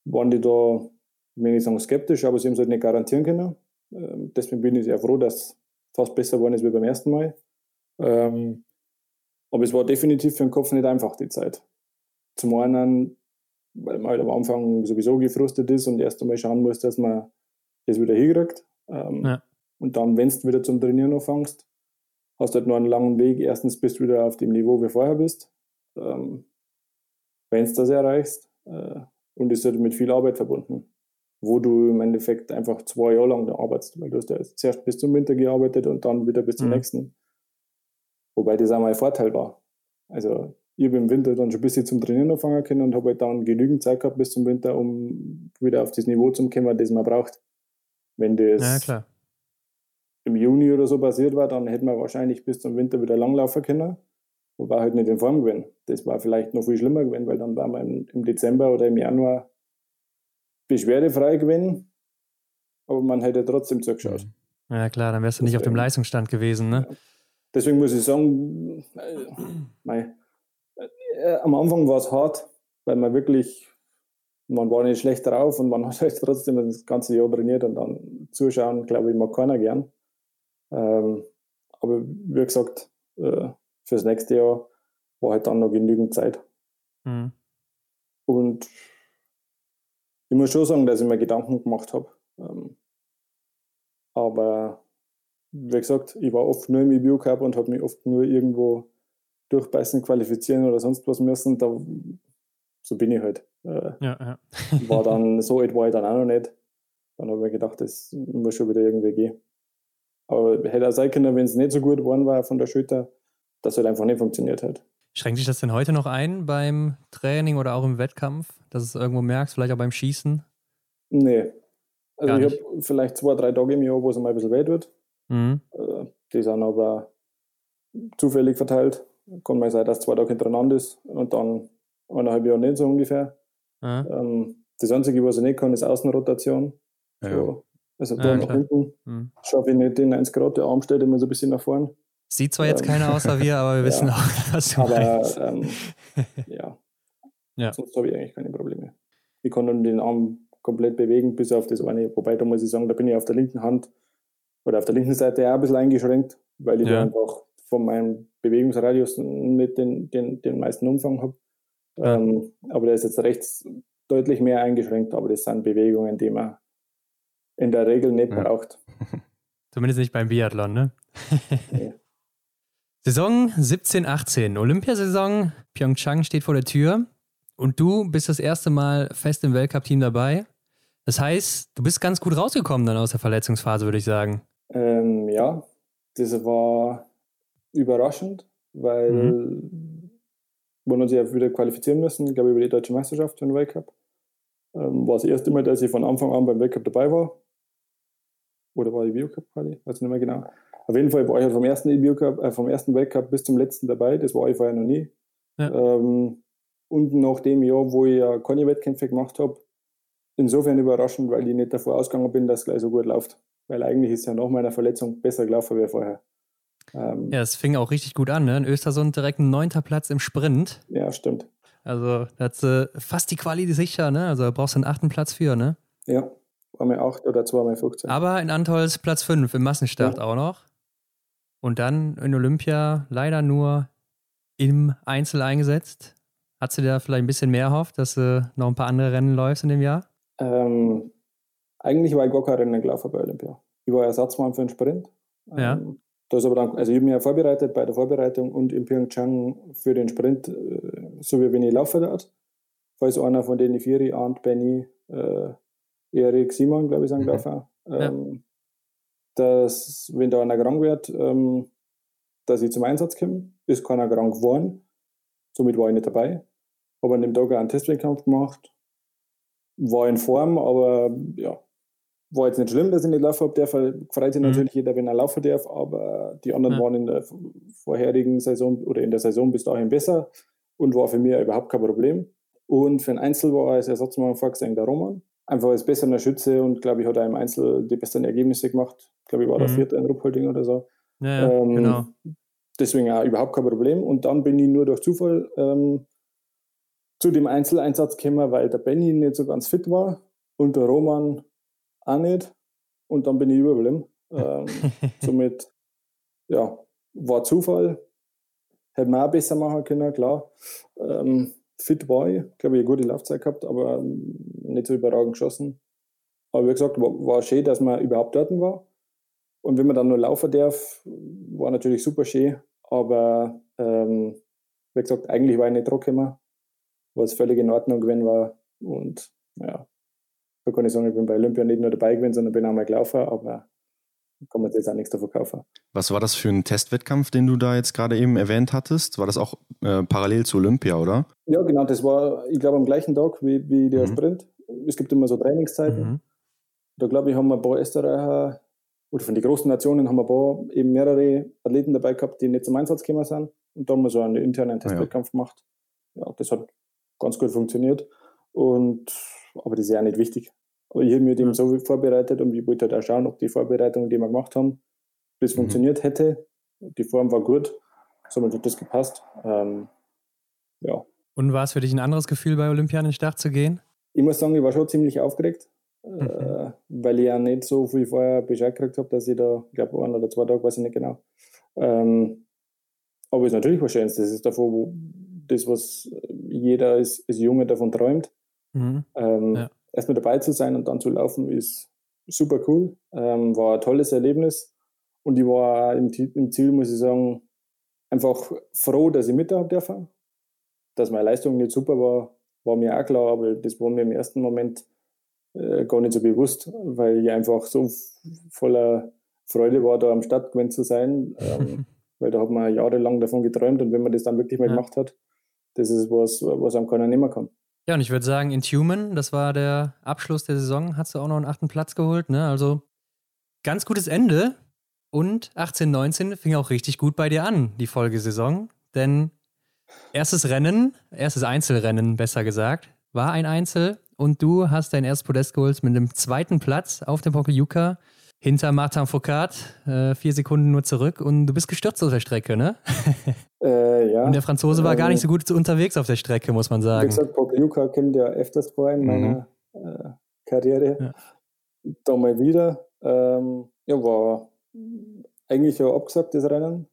waren die da, ich will nicht sagen skeptisch, aber sie haben es halt nicht garantieren können. Ähm, deswegen bin ich sehr froh, dass es fast besser geworden ist wie beim ersten Mal. Ähm, aber es war definitiv für den Kopf nicht einfach, die Zeit. Zum einen, weil man halt am Anfang sowieso gefrustet ist und erst einmal schauen muss, dass man das wieder hinkriegt. Ähm, ja. Und dann, wenn du wieder zum Trainieren anfängst, hast halt nur einen langen Weg. Erstens bist du wieder auf dem Niveau, wie vorher bist, ähm, wenn du das erreichst. Äh, und ist halt mit viel Arbeit verbunden, wo du im Endeffekt einfach zwei Jahre lang arbeitest, weil du hast ja zuerst bis zum Winter gearbeitet und dann wieder bis zum mhm. nächsten. Wobei das auch mein Vorteil war. Also ich habe im Winter dann schon ein bisschen zum Trainieren anfangen können und habe halt dann genügend Zeit gehabt bis zum Winter, um wieder auf das Niveau zu kommen, das man braucht. Wenn das ja, im Juni oder so passiert war, dann hätten wir wahrscheinlich bis zum Winter wieder langlaufen können. Wobei halt nicht in Form gewesen. Das war vielleicht noch viel schlimmer gewesen, weil dann waren wir im, im Dezember oder im Januar beschwerdefrei gewesen. Aber man hätte trotzdem zugeschaut. Ja, klar, dann wärst du nicht auf dem Leistungsstand gewesen, ne? Deswegen muss ich sagen, äh, mei, äh, am Anfang war es hart, weil man wirklich, man war nicht schlecht drauf und man hat halt trotzdem das ganze Jahr trainiert und dann zuschauen, glaube ich, mag keiner gern. Ähm, aber wie gesagt, äh, fürs nächste Jahr war halt dann noch genügend Zeit. Mhm. Und ich muss schon sagen, dass ich mir Gedanken gemacht habe. Ähm, aber wie gesagt, ich war oft nur im EBU Cup und habe mich oft nur irgendwo durchbeißen, qualifizieren oder sonst was müssen. Da, so bin ich halt. Äh, ja, ja. war dann, so alt war ich dann auch noch nicht. Dann habe ich gedacht, das muss schon wieder irgendwie gehen. Aber hätte auch sein können, wenn es nicht so gut geworden war von der Schulter, dass es halt einfach nicht funktioniert hat. Schränkt sich das denn heute noch ein beim Training oder auch im Wettkampf, dass du es irgendwo merkst, vielleicht auch beim Schießen? Nee. Also Gar ich habe vielleicht zwei, drei Tage im Jahr, wo es mal ein bisschen weh wird. Mhm. Äh, die sind aber zufällig verteilt. Kann mal sein, dass zwei Tage hintereinander ist und dann eineinhalb Jahre nicht so ungefähr. Mhm. Ähm, das Einzige, was ich nicht kann, ist Außenrotation. Ja. So, also da ja, nach hinten mhm. schaffe ich nicht den 1 Grad, der Arm steht immer so ein bisschen nach vorne. Sieht zwar jetzt ähm, keiner außer wir, aber wir wissen auch, was du aber, meinst. Ähm, ja. ja. Sonst habe ich eigentlich keine Probleme. Ich kann dann den Arm komplett bewegen, bis auf das eine. Wobei, da muss ich sagen, da bin ich auf der linken Hand oder auf der linken Seite auch ein bisschen eingeschränkt, weil ich ja. da einfach von meinem Bewegungsradius nicht den, den, den meisten Umfang habe. Ja. Ähm, aber der ist jetzt rechts deutlich mehr eingeschränkt, aber das sind Bewegungen, die man in der Regel nicht ja. braucht. Zumindest nicht beim Biathlon, ne? nee. Saison 17, 18, Olympiasaison, Pyeongchang steht vor der Tür und du bist das erste Mal fest im Weltcup-Team dabei. Das heißt, du bist ganz gut rausgekommen dann aus der Verletzungsphase, würde ich sagen. Ähm, ja, das war überraschend, weil mhm. wir uns ja wieder qualifizieren müssen, ich glaube über die deutsche Meisterschaft für den Weltcup. Ähm, war das erste Mal, dass ich von Anfang an beim Weltcup dabei war. Oder war die Biocup-Quali? Weiß nicht mehr genau. Auf jeden Fall war ich halt vom ersten, äh, vom ersten Weltcup bis zum letzten dabei. Das war ich vorher noch nie. Ja. Ähm, und nach dem Jahr, wo ich ja keine Wettkämpfe gemacht habe, insofern überraschend, weil ich nicht davor ausgegangen bin, dass es gleich so gut läuft. Weil eigentlich ist ja nach meiner Verletzung besser gelaufen wie vorher. Ähm, ja, es fing auch richtig gut an, ne? In Östersund direkt ein neunter Platz im Sprint. Ja, stimmt. Also, da hat äh, fast die Quali sicher, ne? Also, da brauchst du einen achten Platz für, ne? Ja, war mir acht oder zwei mal 15. Aber in Antols Platz fünf im Massenstart ja. auch noch. Und dann in Olympia leider nur im Einzel eingesetzt. Hast du dir da vielleicht ein bisschen mehr erhofft, dass du noch ein paar andere Rennen läufst in dem Jahr? Ähm, eigentlich war ich gar kein gelaufen bei Olympia. Ich war Ersatzmann für den Sprint. Ja. Das aber dann, also ich habe mich ja vorbereitet bei der Vorbereitung und in Pyeongchang für den Sprint, äh, so wie wenn ich laufen dort. Falls einer von denen Vieri, Arndt, Benny, äh, Erik, Simon, glaube ich, sind mhm. gelaufen. Ähm, ja. Dass, wenn da einer krank wird, ähm, dass ich zum Einsatz komme. Ist keiner krank geworden. Somit war ich nicht dabei. Habe an dem Tag auch einen Testwettkampf gemacht. War in Form, aber ja, war jetzt nicht schlimm, dass ich nicht laufen habe. Der freut sich mhm. natürlich jeder, wenn er laufen darf, aber die anderen ja. waren in der vorherigen Saison oder in der Saison bis dahin besser und war für mich überhaupt kein Problem. Und für ein Einzel war als Ersatzmann vorgesehen der Roman. Einfach als besserer Schütze und glaube ich hat er im Einzel die besten Ergebnisse gemacht. Ich glaube ich war mhm. der vierte in Ruppolding oder so. Ja, ähm, genau. Deswegen auch überhaupt kein Problem. Und dann bin ich nur durch Zufall ähm, zu dem Einzeleinsatz gekommen, weil der Benny nicht so ganz fit war und der Roman auch nicht. Und dann bin ich überblieben. Ähm, somit, ja, war Zufall. Hätte man auch besser machen können, klar. Ähm, fit war ich, glaube ich, eine gute Laufzeit gehabt, aber nicht so überragend geschossen. Aber wie gesagt, war, war schön, dass man überhaupt dort war. Und wenn man dann nur laufen darf, war natürlich super schön. Aber ähm, wie gesagt, eigentlich war ich nicht zurückgekommen, was völlig in Ordnung gewesen war. Und ja, da kann ich sagen, ich bin bei Olympia nicht nur dabei gewesen, sondern bin auch mal gelaufen, aber kann man jetzt auch nichts davon kaufen. Was war das für ein Testwettkampf, den du da jetzt gerade eben erwähnt hattest? War das auch äh, parallel zu Olympia, oder? Ja, genau, das war, ich glaube, am gleichen Tag wie, wie der mhm. Sprint. Es gibt immer so Trainingszeiten. Mhm. Da glaube ich, haben wir ein paar Österreicher oder von den großen Nationen haben wir ein paar, eben mehrere Athleten dabei gehabt, die nicht zum Einsatz gekommen sind. Und da haben wir so einen internen Testwettkampf ja. gemacht. Ja, das hat ganz gut funktioniert. Und, aber das ist ja nicht wichtig. Aber ich habe mir dem so vorbereitet und ich wollte halt auch schauen, ob die Vorbereitung, die wir gemacht haben, das mhm. funktioniert hätte. Die Form war gut, somit hat das gepasst. Ähm, ja. Und war es für dich ein anderes Gefühl, bei Olympia in den Start zu gehen? Ich muss sagen, ich war schon ziemlich aufgeregt. Mhm. Äh, weil ich ja nicht so viel vorher Bescheid gekriegt habe, dass ich da, ich glaube, ein oder zwei Tage, weiß ich nicht genau. Ähm, aber es ist natürlich was Schönes. Das ist davon, wo das, was jeder als, als Junge davon träumt. Mhm. Ähm, ja. Erstmal dabei zu sein und dann zu laufen, ist super cool. Ähm, war ein tolles Erlebnis. Und ich war im, im Ziel, muss ich sagen, einfach froh, dass ich mit habe dürfen. Dass meine Leistung nicht super war, war mir auch klar, aber das war mir im ersten Moment äh, gar nicht so bewusst, weil ich einfach so voller Freude war, da am Stadtgewinn zu sein. Ähm, weil da hat man jahrelang davon geträumt und wenn man das dann wirklich mal ja. gemacht hat, das ist was, was einem keiner nehmen kann. Ja, und ich würde sagen, in Tumen, das war der Abschluss der Saison, hast du auch noch einen achten Platz geholt, ne? Also ganz gutes Ende. Und 18, 19 fing auch richtig gut bei dir an, die Folgesaison. Denn erstes Rennen, erstes Einzelrennen, besser gesagt, war ein Einzel. Und du hast dein erstes Podest geholt mit einem zweiten Platz auf dem Pokeljuka hinter Martin Foucault, äh, vier Sekunden nur zurück und du bist gestürzt auf der Strecke, ne? Äh, ja. Und der Franzose war ähm, gar nicht so gut unterwegs auf der Strecke, muss man sagen. Wie gesagt, Pokljuka kommt ja öfters vor in meiner mhm. äh, Karriere. Ja. Da mal wieder. Ähm, ja, war eigentlich ja abgesagt, das Rennen.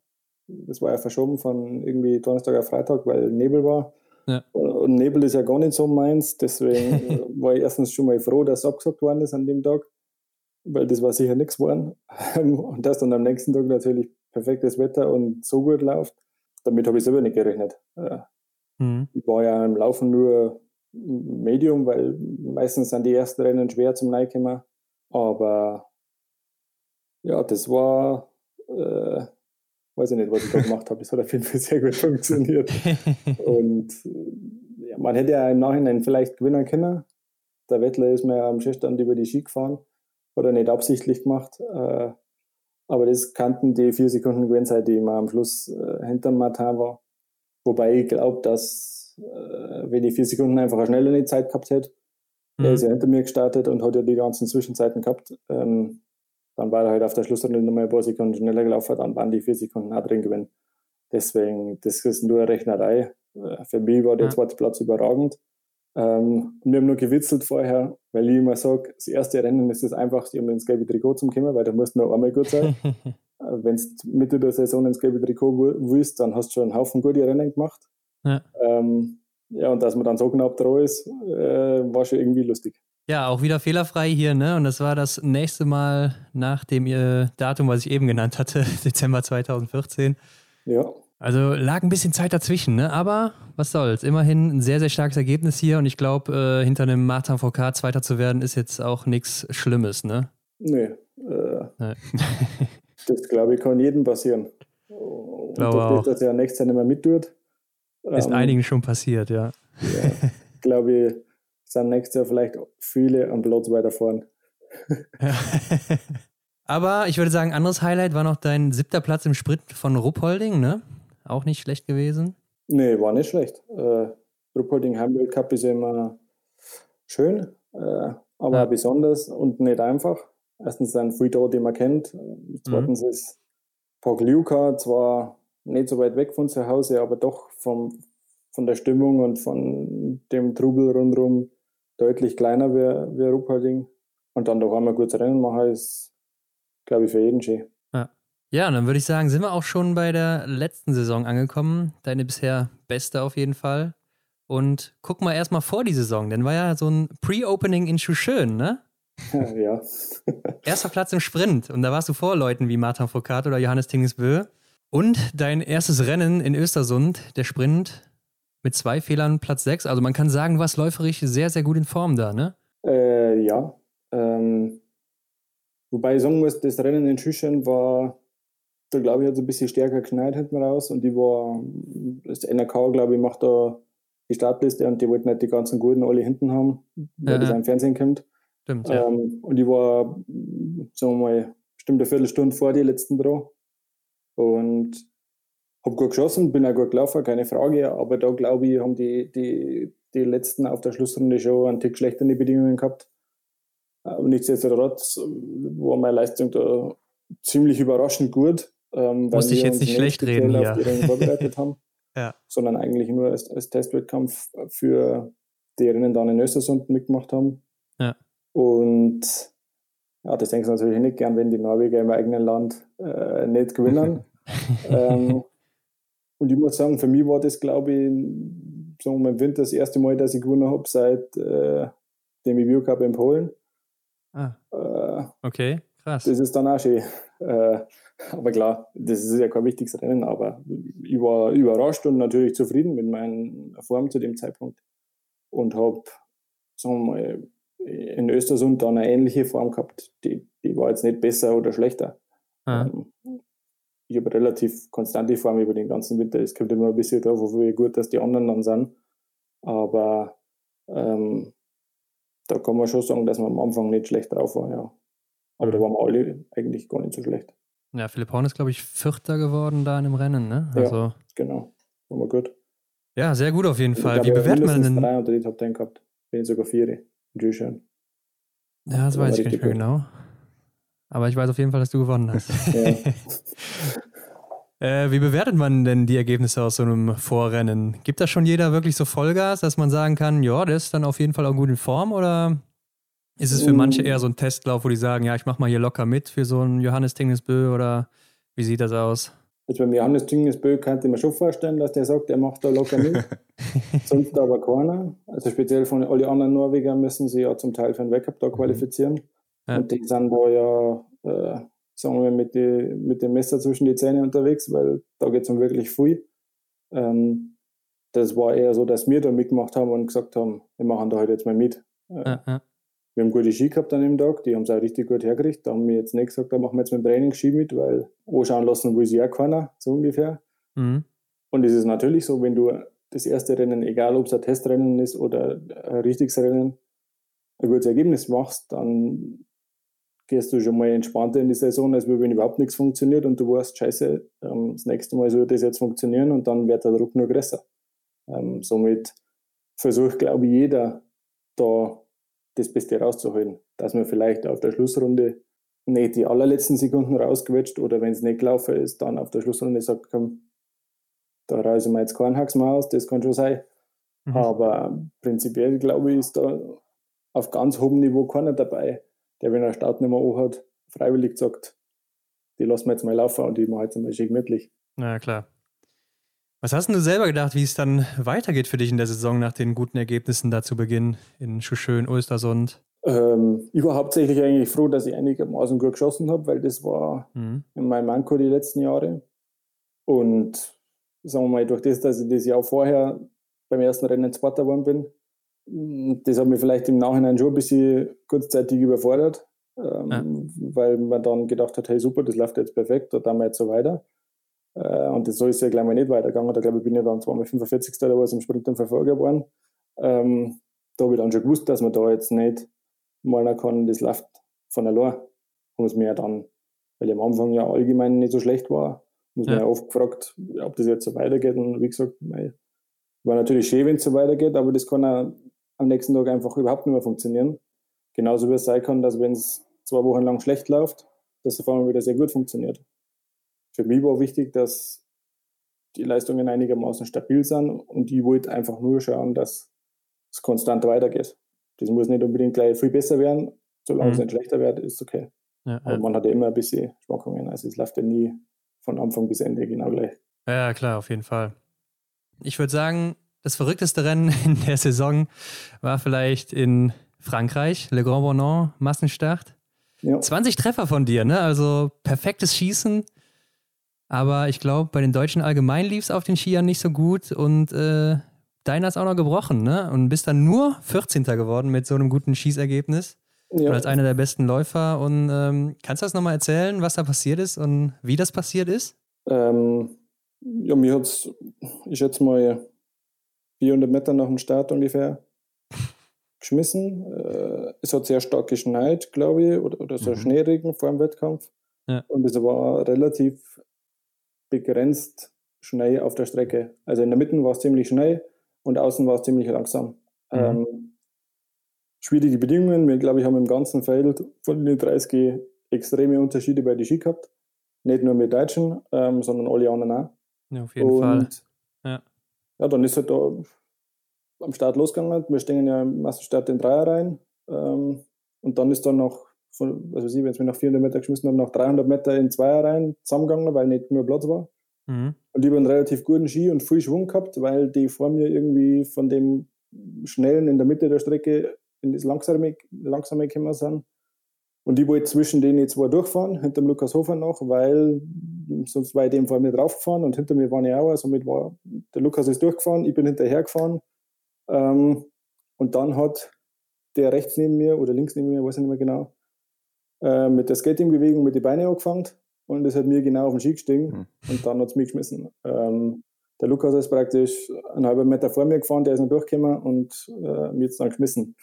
Das war ja verschoben von irgendwie Donnerstag auf Freitag, weil Nebel war. Ja. Und Nebel ist ja gar nicht so meins, deswegen war ich erstens schon mal froh, dass es abgesagt worden ist an dem Tag weil das war sicher nichts geworden. Und das dann am nächsten Tag natürlich perfektes Wetter und so gut läuft, damit habe ich selber nicht gerechnet. Mhm. Ich war ja im Laufen nur Medium, weil meistens sind die ersten Rennen schwer zum Neikommen. Aber ja, das war, äh, weiß ich nicht, was ich da gemacht habe. Es hat auf jeden Fall sehr gut funktioniert. und ja, man hätte ja im Nachhinein vielleicht gewinnen können. Der Wettler ist mir ja am Schießstand über die Ski gefahren oder nicht absichtlich gemacht. Äh, aber das kannten die vier Sekunden Gewinnzeit, die immer am Schluss äh, hinter Martin war. Wobei ich glaube, dass äh, wenn ich vier Sekunden einfach eine schnellere Zeit gehabt hätte, mhm. er ist ja hinter mir gestartet und hat ja die ganzen Zwischenzeiten gehabt, ähm, dann war er halt auf der Schlussrunde nochmal ein paar Sekunden schneller gelaufen, dann waren die vier Sekunden auch drin gewinnen. Deswegen, das ist nur eine Rechnerei. Äh, für mich war der ja. zweite Platz überragend. Ähm, wir haben nur gewitzelt vorher, weil ich immer sage, das erste Rennen ist das einfachste, um ins gelbe Trikot zu kommen, weil da musst du noch einmal gut sein. Äh, Wenn du Mitte der Saison ins gelbe Trikot willst, dann hast du schon einen Haufen gute Rennen gemacht. Ja, ähm, ja und dass man dann so knapp dran ist, äh, war schon irgendwie lustig. Ja, auch wieder fehlerfrei hier, ne? Und das war das nächste Mal nach dem Datum, was ich eben genannt hatte, Dezember 2014. Ja. Also lag ein bisschen Zeit dazwischen, ne? aber was soll's. Immerhin ein sehr, sehr starkes Ergebnis hier und ich glaube, äh, hinter einem Martin VK Zweiter zu werden, ist jetzt auch nichts Schlimmes, ne? Nee. Äh, nee. das glaube ich kann jedem passieren. Und glaube durch auch. dass er nächstes Jahr nicht mehr mittut. Ist ähm, einigen schon passiert, ja. ja glaube ich, sind nächstes Jahr vielleicht viele am Platz weiter vorn. Ja. Aber ich würde sagen, anderes Highlight war noch dein siebter Platz im Sprint von Ruppholding, ne? Auch nicht schlecht gewesen? Nee, war nicht schlecht. Äh, Ruppolding Hamburg Cup ist immer schön, äh, aber ja. besonders und nicht einfach. Erstens viele da, die man kennt. Zweitens mhm. ist Pogliuca zwar nicht so weit weg von zu Hause, aber doch vom, von der Stimmung und von dem Trubel rundherum deutlich kleiner wie, wie Ruppolding. Und dann doch einmal kurz Rennen machen, ist, glaube ich, für jeden schön. Ja, und dann würde ich sagen, sind wir auch schon bei der letzten Saison angekommen. Deine bisher beste auf jeden Fall. Und guck mal erstmal vor die Saison, denn war ja so ein Pre-Opening in Schuschön, ne? Ja. Erster Platz im Sprint. Und da warst du vor Leuten wie Martin Foucault oder Johannes Tingesbö. Und dein erstes Rennen in Östersund, der Sprint, mit zwei Fehlern Platz 6. Also man kann sagen, du warst läuferisch sehr, sehr gut in Form da, ne? Äh, ja. Ähm, wobei ich sagen muss, das Rennen in Schüchen war da glaube ich, hat es ein bisschen stärker geschneit hinten raus und die war, das NRK, glaube ich, macht da die Startliste und die wollten nicht die ganzen Guten alle hinten haben, weil ja, das im Fernsehen kommt. Stimmt, ja. Ähm, und ich war, sagen wir mal, bestimmt eine Viertelstunde vor die letzten dran und habe gut geschossen, bin auch gut gelaufen, keine Frage, aber da glaube ich, haben die, die, die letzten auf der Schlussrunde schon einen Tick schlechtere Bedingungen gehabt. Aber nichtsdestotrotz war meine Leistung da ziemlich überraschend gut. Ähm, Muss ich jetzt nicht schlecht reden hier. vorbereitet haben, ja. sondern eigentlich nur als, als Testwettkampf für die Rennen dann in Östersund mitgemacht haben. Ja. Und ja, das denkst du natürlich nicht gern, wenn die Norweger im eigenen Land äh, nicht gewinnen. ähm, und ich muss sagen, für mich war das, glaube ich, sagen wir im Winter das erste Mal, dass ich gewonnen habe seit äh, dem Review Cup in Polen. Ah. Äh, okay, krass. Das ist dann auch schön. Äh, aber klar, das ist ja kein wichtiges Rennen, aber ich war überrascht und natürlich zufrieden mit meiner Form zu dem Zeitpunkt. und habe, sagen wir mal, in Östersund dann eine ähnliche Form gehabt. Die, die war jetzt nicht besser oder schlechter. Ah. Ähm, ich habe relativ konstante Form über den ganzen Winter. Es kommt immer ein bisschen drauf, wie gut dass die anderen dann sind. Aber ähm, da kann man schon sagen, dass man am Anfang nicht schlecht drauf war, ja. Aber da mhm. waren wir alle eigentlich gar nicht so schlecht. Ja, Philipp Horn ist, glaube ich, Vierter geworden da in dem Rennen, ne? Also, ja, genau. War mal gut. Ja, sehr gut auf jeden Fall. Wie bewertet man denn? drei unter die Top Ten gehabt. Bin sogar vier. Schön. Ja, das, das weiß ich nicht mehr gut. genau. Aber ich weiß auf jeden Fall, dass du gewonnen hast. Äh, wie bewertet man denn die Ergebnisse aus so einem Vorrennen? Gibt da schon jeder wirklich so Vollgas, dass man sagen kann, ja, der ist dann auf jeden Fall auch gut in Form oder ist es für manche eher so ein Testlauf, wo die sagen, ja, ich mache mal hier locker mit für so einen Johannes Tingesbö oder wie sieht das aus? Also beim Johannes Tingesbö könnte ich mir schon vorstellen, dass der sagt, er macht da locker mit. Sonst aber keiner. Also speziell von allen anderen Norwegern müssen sie ja zum Teil für den Weltcup da mhm. qualifizieren. Ja. Und die sind da ja, äh, sagen wir, mit, die, mit dem Messer zwischen die Zähne unterwegs, weil da geht es um wirklich viel. Ähm, das war eher so, dass wir da mitgemacht haben und gesagt haben, wir machen da halt jetzt mal mit. Äh, ja, ja. Wir haben gute Ski gehabt an dem Tag, die haben es auch richtig gut hergerichtet. Da haben wir jetzt nicht gesagt, da machen wir jetzt mit dem Training Ski mit, weil anschauen lassen will sie ja keiner, so ungefähr. Mhm. Und es ist natürlich so, wenn du das erste Rennen, egal ob es ein Testrennen ist oder ein richtiges Rennen, ein gutes Ergebnis machst, dann gehst du schon mal entspannter in die Saison, als wenn überhaupt nichts funktioniert und du weißt, scheiße, ähm, das nächste Mal soll das jetzt funktionieren und dann wird der Druck nur größer. Ähm, somit versucht, glaube ich, jeder da das Beste rauszuholen. Dass man vielleicht auf der Schlussrunde nicht die allerletzten Sekunden rausquetscht oder wenn es nicht gelaufen ist, dann auf der Schlussrunde sagt, komm, da reise ich mir jetzt keinen Hacks mehr aus, das kann schon sein. Mhm. Aber prinzipiell glaube ich, ist da auf ganz hohem Niveau keiner dabei, der, wenn er Startnummer hat, freiwillig sagt, die lassen wir jetzt mal laufen und die machen jetzt mal schön gemütlich. Na ja, klar. Was hast du selber gedacht, wie es dann weitergeht für dich in der Saison nach den guten Ergebnissen da zu Beginn in Schuschön, Ostersund? Ähm, ich war hauptsächlich eigentlich froh, dass ich einigermaßen gut geschossen habe, weil das war mhm. in meinem Manko die letzten Jahre. Und sagen wir mal, durch das, dass ich das Jahr vorher beim ersten Rennen Zweiter geworden bin, das hat mich vielleicht im Nachhinein schon ein bisschen kurzzeitig überfordert, ähm, ja. weil man dann gedacht hat, hey super, das läuft jetzt perfekt, da tun wir jetzt so weiter. Äh, und das so ist ja gleich mal nicht weitergegangen. Da glaube ich, bin ja dann zweimal 45. da war es im Sprint dann Verfolger geworden. Ähm, da habe ich dann schon gewusst, dass man da jetzt nicht malen kann, das läuft von allein. Muss mir ja dann, weil ich am Anfang ja allgemein nicht so schlecht war, muss ja. man ja oft gefragt, ob das jetzt so weitergeht. Und wie gesagt, war natürlich schön, wenn es so weitergeht, aber das kann auch am nächsten Tag einfach überhaupt nicht mehr funktionieren. Genauso wie es sein kann, dass wenn es zwei Wochen lang schlecht läuft, dass es auf einmal wieder sehr gut funktioniert für mich war wichtig, dass die Leistungen einigermaßen stabil sind und ich wollte einfach nur schauen, dass es konstant weitergeht. Das muss nicht unbedingt gleich viel besser werden, solange mhm. es nicht schlechter wird, ist okay. Ja, Aber ja. man hat ja immer ein bisschen Schwankungen, also es läuft ja nie von Anfang bis Ende genau gleich. Ja, klar, auf jeden Fall. Ich würde sagen, das verrückteste Rennen in der Saison war vielleicht in Frankreich, Le Grand Bonan, Massenstart. Ja. 20 Treffer von dir, ne? Also perfektes Schießen. Aber ich glaube, bei den Deutschen allgemein lief es auf den Skiern nicht so gut und äh, deiner ist auch noch gebrochen, ne? Und bist dann nur 14. geworden mit so einem guten Schießergebnis. Ja. Und als einer der besten Läufer. Und ähm, kannst du das nochmal erzählen, was da passiert ist und wie das passiert ist? Ähm, ja, mir hat es, ich schätze mal, 400 Meter nach dem Start ungefähr geschmissen. Äh, es hat sehr stark geschneit, glaube ich, oder, oder so mhm. Schneeregen vor dem Wettkampf. Ja. Und es war relativ begrenzt schnell auf der Strecke. Also in der Mitte war es ziemlich schnell und außen war es ziemlich langsam. Mhm. Ähm, schwierige Bedingungen. Wir, glaube ich, haben im ganzen Feld von den 30 extreme Unterschiede bei den Ski gehabt. Nicht nur mit Deutschen, ähm, sondern alle anderen auch. Ja, auf jeden und, Fall. Ja. ja, dann ist halt da am Start losgegangen. Wir stehen ja im Massenstart in Dreier rein. Ähm, und dann ist dann noch von, weiß ich, wenn es mir nach 400 Meter geschmissen hat, nach 300 Meter in Zweier rein zusammengegangen, weil nicht nur Platz war. Mhm. Und ich habe einen relativ guten Ski und viel Schwung gehabt, weil die vor mir irgendwie von dem Schnellen in der Mitte der Strecke in das Langsame, Langsame gekommen sind. Und ich wollte zwischen denen zwei durchfahren, hinter dem Lukas Hofer noch, weil sonst war ich dem vor mir draufgefahren und hinter mir waren ja auch, somit war der Lukas ist durchgefahren, ich bin hinterher gefahren. Ähm, Und dann hat der rechts neben mir oder links neben mir, weiß ich nicht mehr genau, äh, mit der Skating-Bewegung mit den Beinen angefangen und das hat mir genau auf den Ski gestiegen mhm. und dann hat es mich geschmissen. Ähm, der Lukas ist praktisch einen halben Meter vor mir gefahren, der ist noch durchgekommen und äh, mir jetzt dann geschmissen.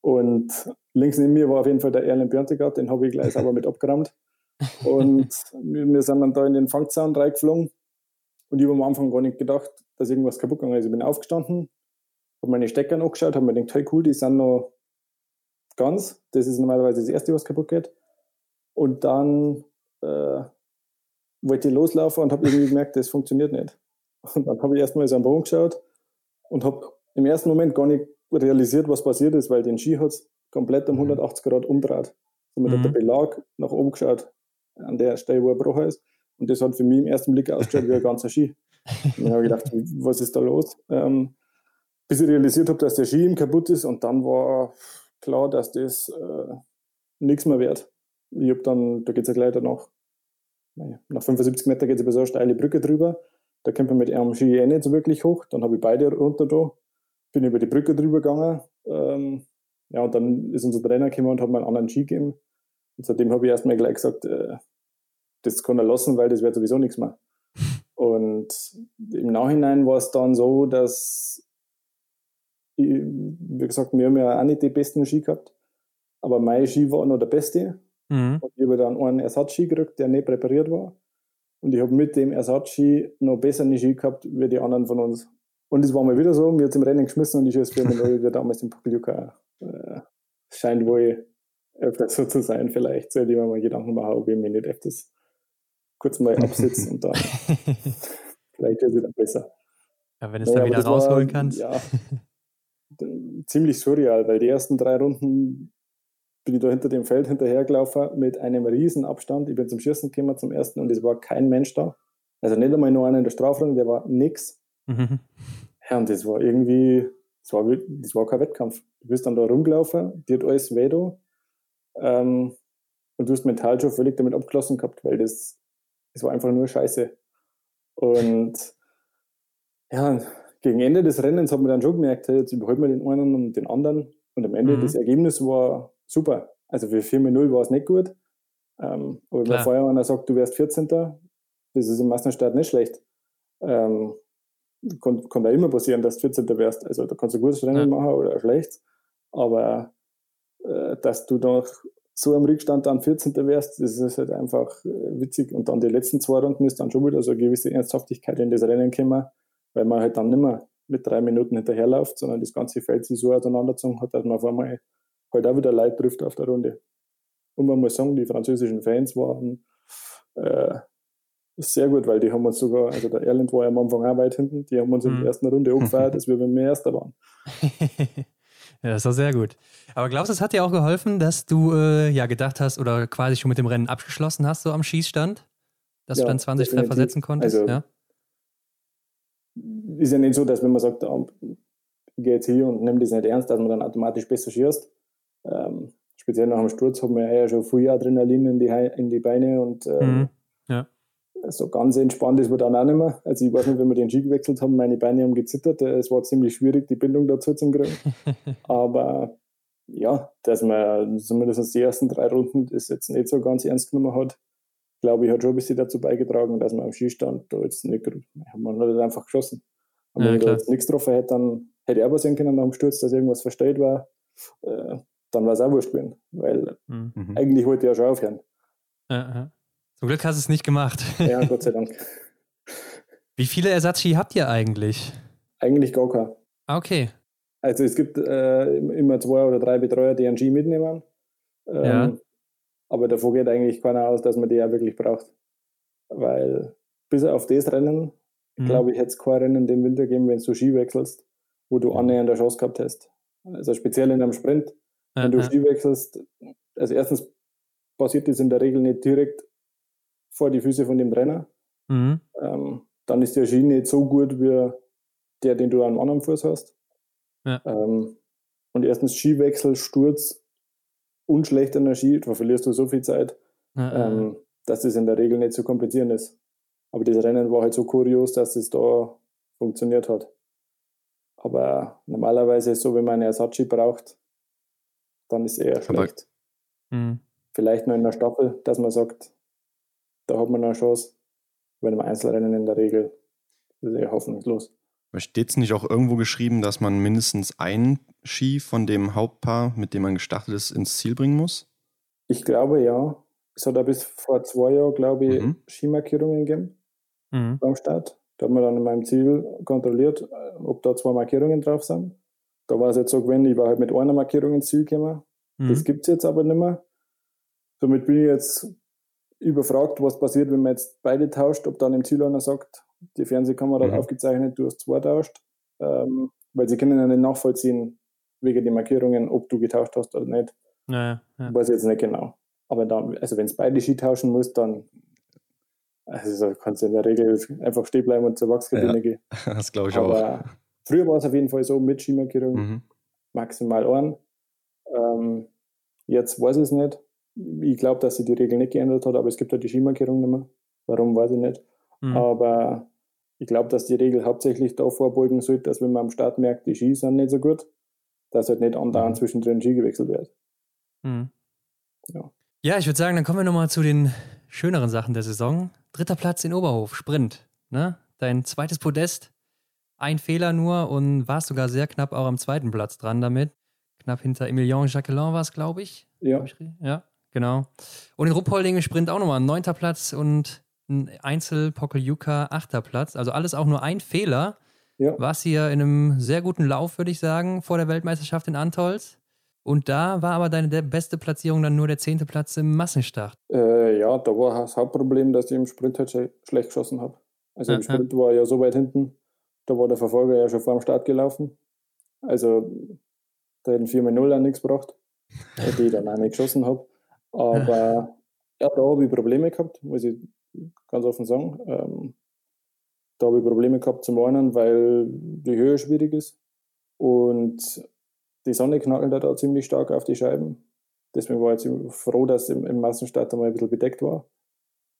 Und links neben mir war auf jeden Fall der Erlen Björntegard, den habe ich gleich aber mit abgerammt. Und wir sind dann da in den Fangzaun reingeflogen. Und ich habe am Anfang gar nicht gedacht, dass irgendwas kaputt gegangen ist. Ich bin aufgestanden, habe meine Stecker angeschaut, habe mir gedacht, hey cool, die sind noch ganz. Das ist normalerweise das Erste, was kaputt geht. Und dann äh, wollte ich loslaufen und habe irgendwie gemerkt, das funktioniert nicht. Und dann habe ich erstmal so am Boden geschaut und habe im ersten Moment gar nicht realisiert, was passiert ist, weil den Ski hat komplett um 180 mhm. Grad umdreht. Somit mhm. hat der Belag nach oben geschaut, an der Stelle, wo er gebrochen ist. Und das hat für mich im ersten Blick ausgeschaut wie ein ganzer Ski. Und dann habe ich gedacht, was ist da los? Ähm, bis ich realisiert habe, dass der Ski ihm kaputt ist und dann war klar, dass das äh, nichts mehr wert. Ich habe dann, da geht es ja gleich danach, nach 75 Meter geht es über so eine steile Brücke drüber. Da kommt man mit einem Ski eh nicht so wirklich hoch. Dann habe ich beide runter da, bin über die Brücke drüber gegangen. Ähm, ja, und dann ist unser Trainer gekommen und hat mir einen anderen Ski gegeben. Und seitdem habe ich erstmal gleich gesagt, äh, das kann er lassen, weil das wird sowieso nichts mehr. Und im Nachhinein war es dann so, dass, ich, wie gesagt, wir haben ja auch nicht die besten Ski gehabt, aber mein Ski war noch der beste. Mhm. Und ich habe dann einen Ersatzski gekriegt, der nicht präpariert war. Und ich habe mit dem Ersatzski noch bessere Ski gehabt wie die anderen von uns. Und es war mal wieder so, mir hat im Rennen geschmissen und ich mich neu, wie damals im Pokeljuka. Äh, scheint wohl öfters so zu sein, vielleicht sollte ich mir mal Gedanken machen, ob ich mich nicht öfters kurz mal absitze und dann vielleicht wird es wieder besser. Ja, wenn du es naja, dann wieder rausholen war, kannst. Ja, ziemlich surreal, weil die ersten drei Runden bin ich da hinter dem Feld hinterhergelaufen mit einem riesen Abstand. Ich bin zum Schießen gekommen zum ersten und es war kein Mensch da. Also nicht einmal nur einer in der Strafrunde, der war nix. Mhm. Ja, und das war irgendwie, das war, das war kein Wettkampf. Du bist dann da rumgelaufen, dir hat alles weh da. Ähm, und du hast mental schon völlig damit abgeschlossen gehabt, weil das, das war einfach nur Scheiße. Und ja, gegen Ende des Rennens hat man dann schon gemerkt, hey, jetzt überholt man den einen und den anderen. Und am Ende mhm. das Ergebnis war super. Also für 4 0 war es nicht gut. Ähm, aber wenn vorher einer sagt, du wärst 14. Das ist im Massenstart nicht schlecht. Ähm, kann, kann da immer passieren, dass du 14. wärst. Also da kannst du ein gutes Rennen ja. machen oder ein schlechtes. Aber äh, dass du noch so am Rückstand dann 14. wärst, das ist halt einfach äh, witzig. Und dann die letzten zwei Runden ist dann schon wieder so eine gewisse Ernsthaftigkeit in das Rennen gekommen, weil man halt dann nicht mehr mit drei Minuten hinterherläuft, sondern das ganze Feld sich so auseinandergezogen hat, dass man auf einmal halt auch wieder Leute trifft auf der Runde. Und man muss sagen, die französischen Fans waren äh, sehr gut, weil die haben uns sogar, also der Erland war ja am Anfang auch weit hinten, die haben uns in der mhm. ersten Runde angefeiert, dass wir beim Erster waren. ja, das war sehr gut. Aber glaubst du, es hat dir auch geholfen, dass du äh, ja gedacht hast oder quasi schon mit dem Rennen abgeschlossen hast, so am Schießstand? Dass ja, du dann 20 definitiv. Treffer setzen konntest? Also, ja? Ist ja nicht so, dass wenn man sagt, oh, ich gehe jetzt hier und nehme das nicht ernst, dass man dann automatisch besser schießt. Ähm, speziell nach dem Sturz haben wir ja schon viel Adrenalin in die, in die Beine und ähm, mhm. ja. so ganz entspannt ist man dann auch nicht mehr. Also ich weiß nicht, wenn wir den Ski gewechselt haben, meine Beine haben gezittert. Es war ziemlich schwierig, die Bindung dazu zu kriegen. Aber ja, dass man zumindest die ersten drei Runden das jetzt nicht so ganz ernst genommen hat, glaube ich, hat schon ein bisschen dazu beigetragen, dass man am Skistand da jetzt nicht, man hat einfach geschossen. Und ja, wenn ich da jetzt nichts getroffen hätte, dann hätte ich auch sehen können nach dem Sturz, dass irgendwas verstellt war. Äh, dann war es auch wurscht gewesen, weil mhm. eigentlich wollte ich ja schon aufhören. Ja, Zum Glück hast du es nicht gemacht. Ja, Gott sei Dank. Wie viele Ersatzski habt ihr eigentlich? Eigentlich gar keinen. Ah, okay. Also es gibt äh, immer zwei oder drei Betreuer, die einen Ski mitnehmen. Ähm, ja. Aber davor geht eigentlich keiner aus, dass man die ja wirklich braucht. Weil bis auf das Rennen, mhm. glaube ich, hätte es kein Rennen den Winter geben, wenn du Ski wechselst, wo du annähernd eine Chance gehabt hast. Also speziell in einem Sprint wenn du Ski wechselst, also erstens passiert das in der Regel nicht direkt vor die Füße von dem Trainer. Mhm. Ähm, dann ist der Ski nicht so gut wie der, den du an einem anderen Fuß hast. Ja. Ähm, und erstens Skiwechsel, Sturz und schlechte Energie, da verlierst du so viel Zeit, ja, ähm, dass das in der Regel nicht zu komplizieren ist. Aber das Rennen war halt so kurios, dass es da funktioniert hat. Aber normalerweise ist es so, wenn man einen Ersatzski braucht, dann ist es eher schlecht. Mhm. Vielleicht noch in der Staffel, dass man sagt, da hat man eine Chance. Bei einem Einzelrennen in der Regel ist es eher hoffnungslos. Steht es nicht auch irgendwo geschrieben, dass man mindestens einen Ski von dem Hauptpaar, mit dem man gestartet ist, ins Ziel bringen muss? Ich glaube ja. Es hat ja bis vor zwei Jahren, glaube ich, mhm. Skimarkierungen gegeben mhm. beim Start. Da hat man dann in meinem Ziel kontrolliert, ob da zwei Markierungen drauf sind. Da war es jetzt so gewesen, ich war halt mit einer Markierung ins Ziel gekommen. Mhm. Das gibt es jetzt aber nicht mehr. Somit bin ich jetzt überfragt, was passiert, wenn man jetzt beide tauscht, ob dann im Ziel einer sagt, die Fernsehkamera hat mhm. aufgezeichnet, du hast zwei tauscht, ähm, weil sie können ja nicht nachvollziehen, wegen den Markierungen, ob du getauscht hast oder nicht. Naja, ja. Weiß ich jetzt nicht genau. Aber dann, also wenn es beide Ski tauschen muss, dann also kannst du in der Regel einfach stehen bleiben und zur Wachskabine ja, gehen. Das glaube ich Aber auch. Früher war es auf jeden Fall so mit Skimarkierung, mhm. maximal ein. Ähm, jetzt weiß ich es nicht. Ich glaube, dass sich die Regel nicht geändert hat, aber es gibt halt die Skimarkierung nicht mehr. Warum, weiß ich nicht. Mhm. Aber ich glaube, dass die Regel hauptsächlich da vorbeugen sollte, dass wenn man am Start merkt, die Ski sind nicht so gut, dass halt nicht andauernd mhm. zwischendrin Ski gewechselt wird. Mhm. Ja. ja, ich würde sagen, dann kommen wir nochmal zu den schöneren Sachen der Saison. Dritter Platz in Oberhof, Sprint. Ne? Dein zweites Podest, ein Fehler nur und warst sogar sehr knapp auch am zweiten Platz dran damit. Knapp hinter Emilien Jacquelin war es, glaube ich. Ja. Ja, genau. Und in Ruppolding im Sprint auch nochmal neunter Platz und ein Einzel Pokeljuka achter Platz. Also alles auch nur ein Fehler. Ja. Warst hier in einem sehr guten Lauf, würde ich sagen, vor der Weltmeisterschaft in Antolz. Und da war aber deine beste Platzierung dann nur der zehnte Platz im Massenstart. Äh, ja, da war das Hauptproblem, dass ich im Sprint halt schlecht geschossen habe. Also im Sprint war ja so weit hinten, da war der Verfolger ja schon vor dem Start gelaufen. Also da hätten 4 0 an nichts gebracht, die ich dann auch nicht geschossen habe. Aber ja, da habe ich Probleme gehabt, muss ich ganz offen sagen. Ähm, da habe ich Probleme gehabt zum einen, weil die Höhe schwierig ist und die Sonne knackelt da ziemlich stark auf die Scheiben. Deswegen war ich jetzt froh, dass im, im Massenstart einmal ein bisschen bedeckt war.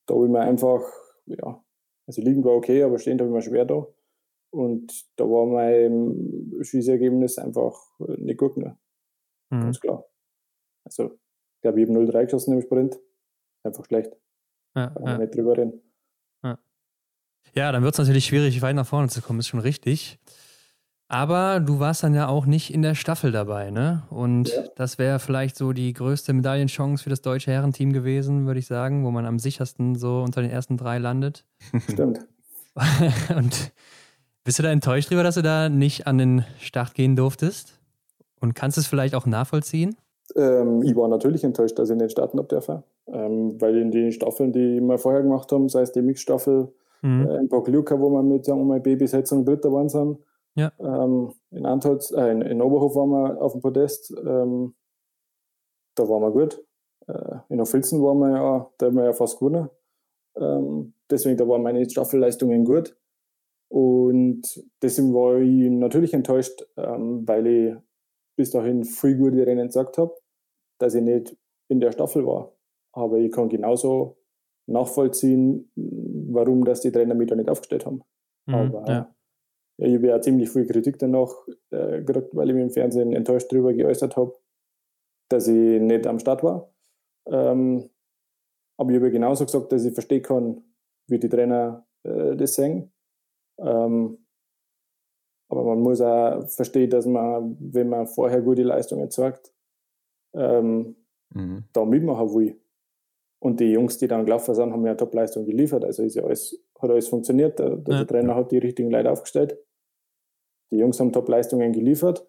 Da habe ich mir einfach, ja, also liegend war okay, aber stehend habe ich mir schwer da. Und da war mein Schießergebnis einfach nicht gut mehr. Mhm. Ganz klar. Also, ich glaube, ich habe 0-3 geschossen im Sprint. Einfach schlecht. Ja, Kann ja. nicht drüber reden. Ja, ja dann wird es natürlich schwierig, weit nach vorne zu kommen, ist schon richtig. Aber du warst dann ja auch nicht in der Staffel dabei, ne? Und ja. das wäre vielleicht so die größte Medaillenchance für das deutsche Herrenteam gewesen, würde ich sagen, wo man am sichersten so unter den ersten drei landet. Stimmt. Und bist du da enttäuscht darüber, dass du da nicht an den Start gehen durftest? Und kannst du es vielleicht auch nachvollziehen? Ähm, ich war natürlich enttäuscht, dass ich nicht starten habe dürfen. Ähm, weil in den Staffeln, die wir vorher gemacht haben, sei es die Mixstaffel, mhm. äh, in Pokljuka, wo wir mit sagen wir mal, B-Besetzung Dritter waren, sind, ja. Ähm, in, Antholz, äh, in, in, Oberhof waren wir auf dem Podest. Ähm, da waren wir gut. Äh, in Ofilzen waren wir ja, da haben wir ja fast gewonnen. Ähm, deswegen, da waren meine Staffelleistungen gut. Und deswegen war ich natürlich enttäuscht, ähm, weil ich bis dahin viel gute Rennen gesagt habe, dass ich nicht in der Staffel war. Aber ich kann genauso nachvollziehen, warum das die Trainer mich da nicht aufgestellt haben. Mhm, Aber ja ja, ich habe ja ziemlich viel Kritik danach äh, gekriegt, weil ich mich im Fernsehen enttäuscht darüber geäußert habe, dass ich nicht am Start war. Ähm, aber ich habe genauso gesagt, dass ich verstehen kann, wie die Trainer äh, das sehen. Ähm, aber man muss auch verstehen, dass man, wenn man vorher gute Leistungen zeigt, ähm, mhm. da mitmachen will. Und die Jungs, die dann gelaufen sind, haben ja Top-Leistung geliefert. Also ist ja alles, hat alles funktioniert. Der, der ja. Trainer hat die richtigen Leute aufgestellt. Die Jungs haben Top-Leistungen geliefert,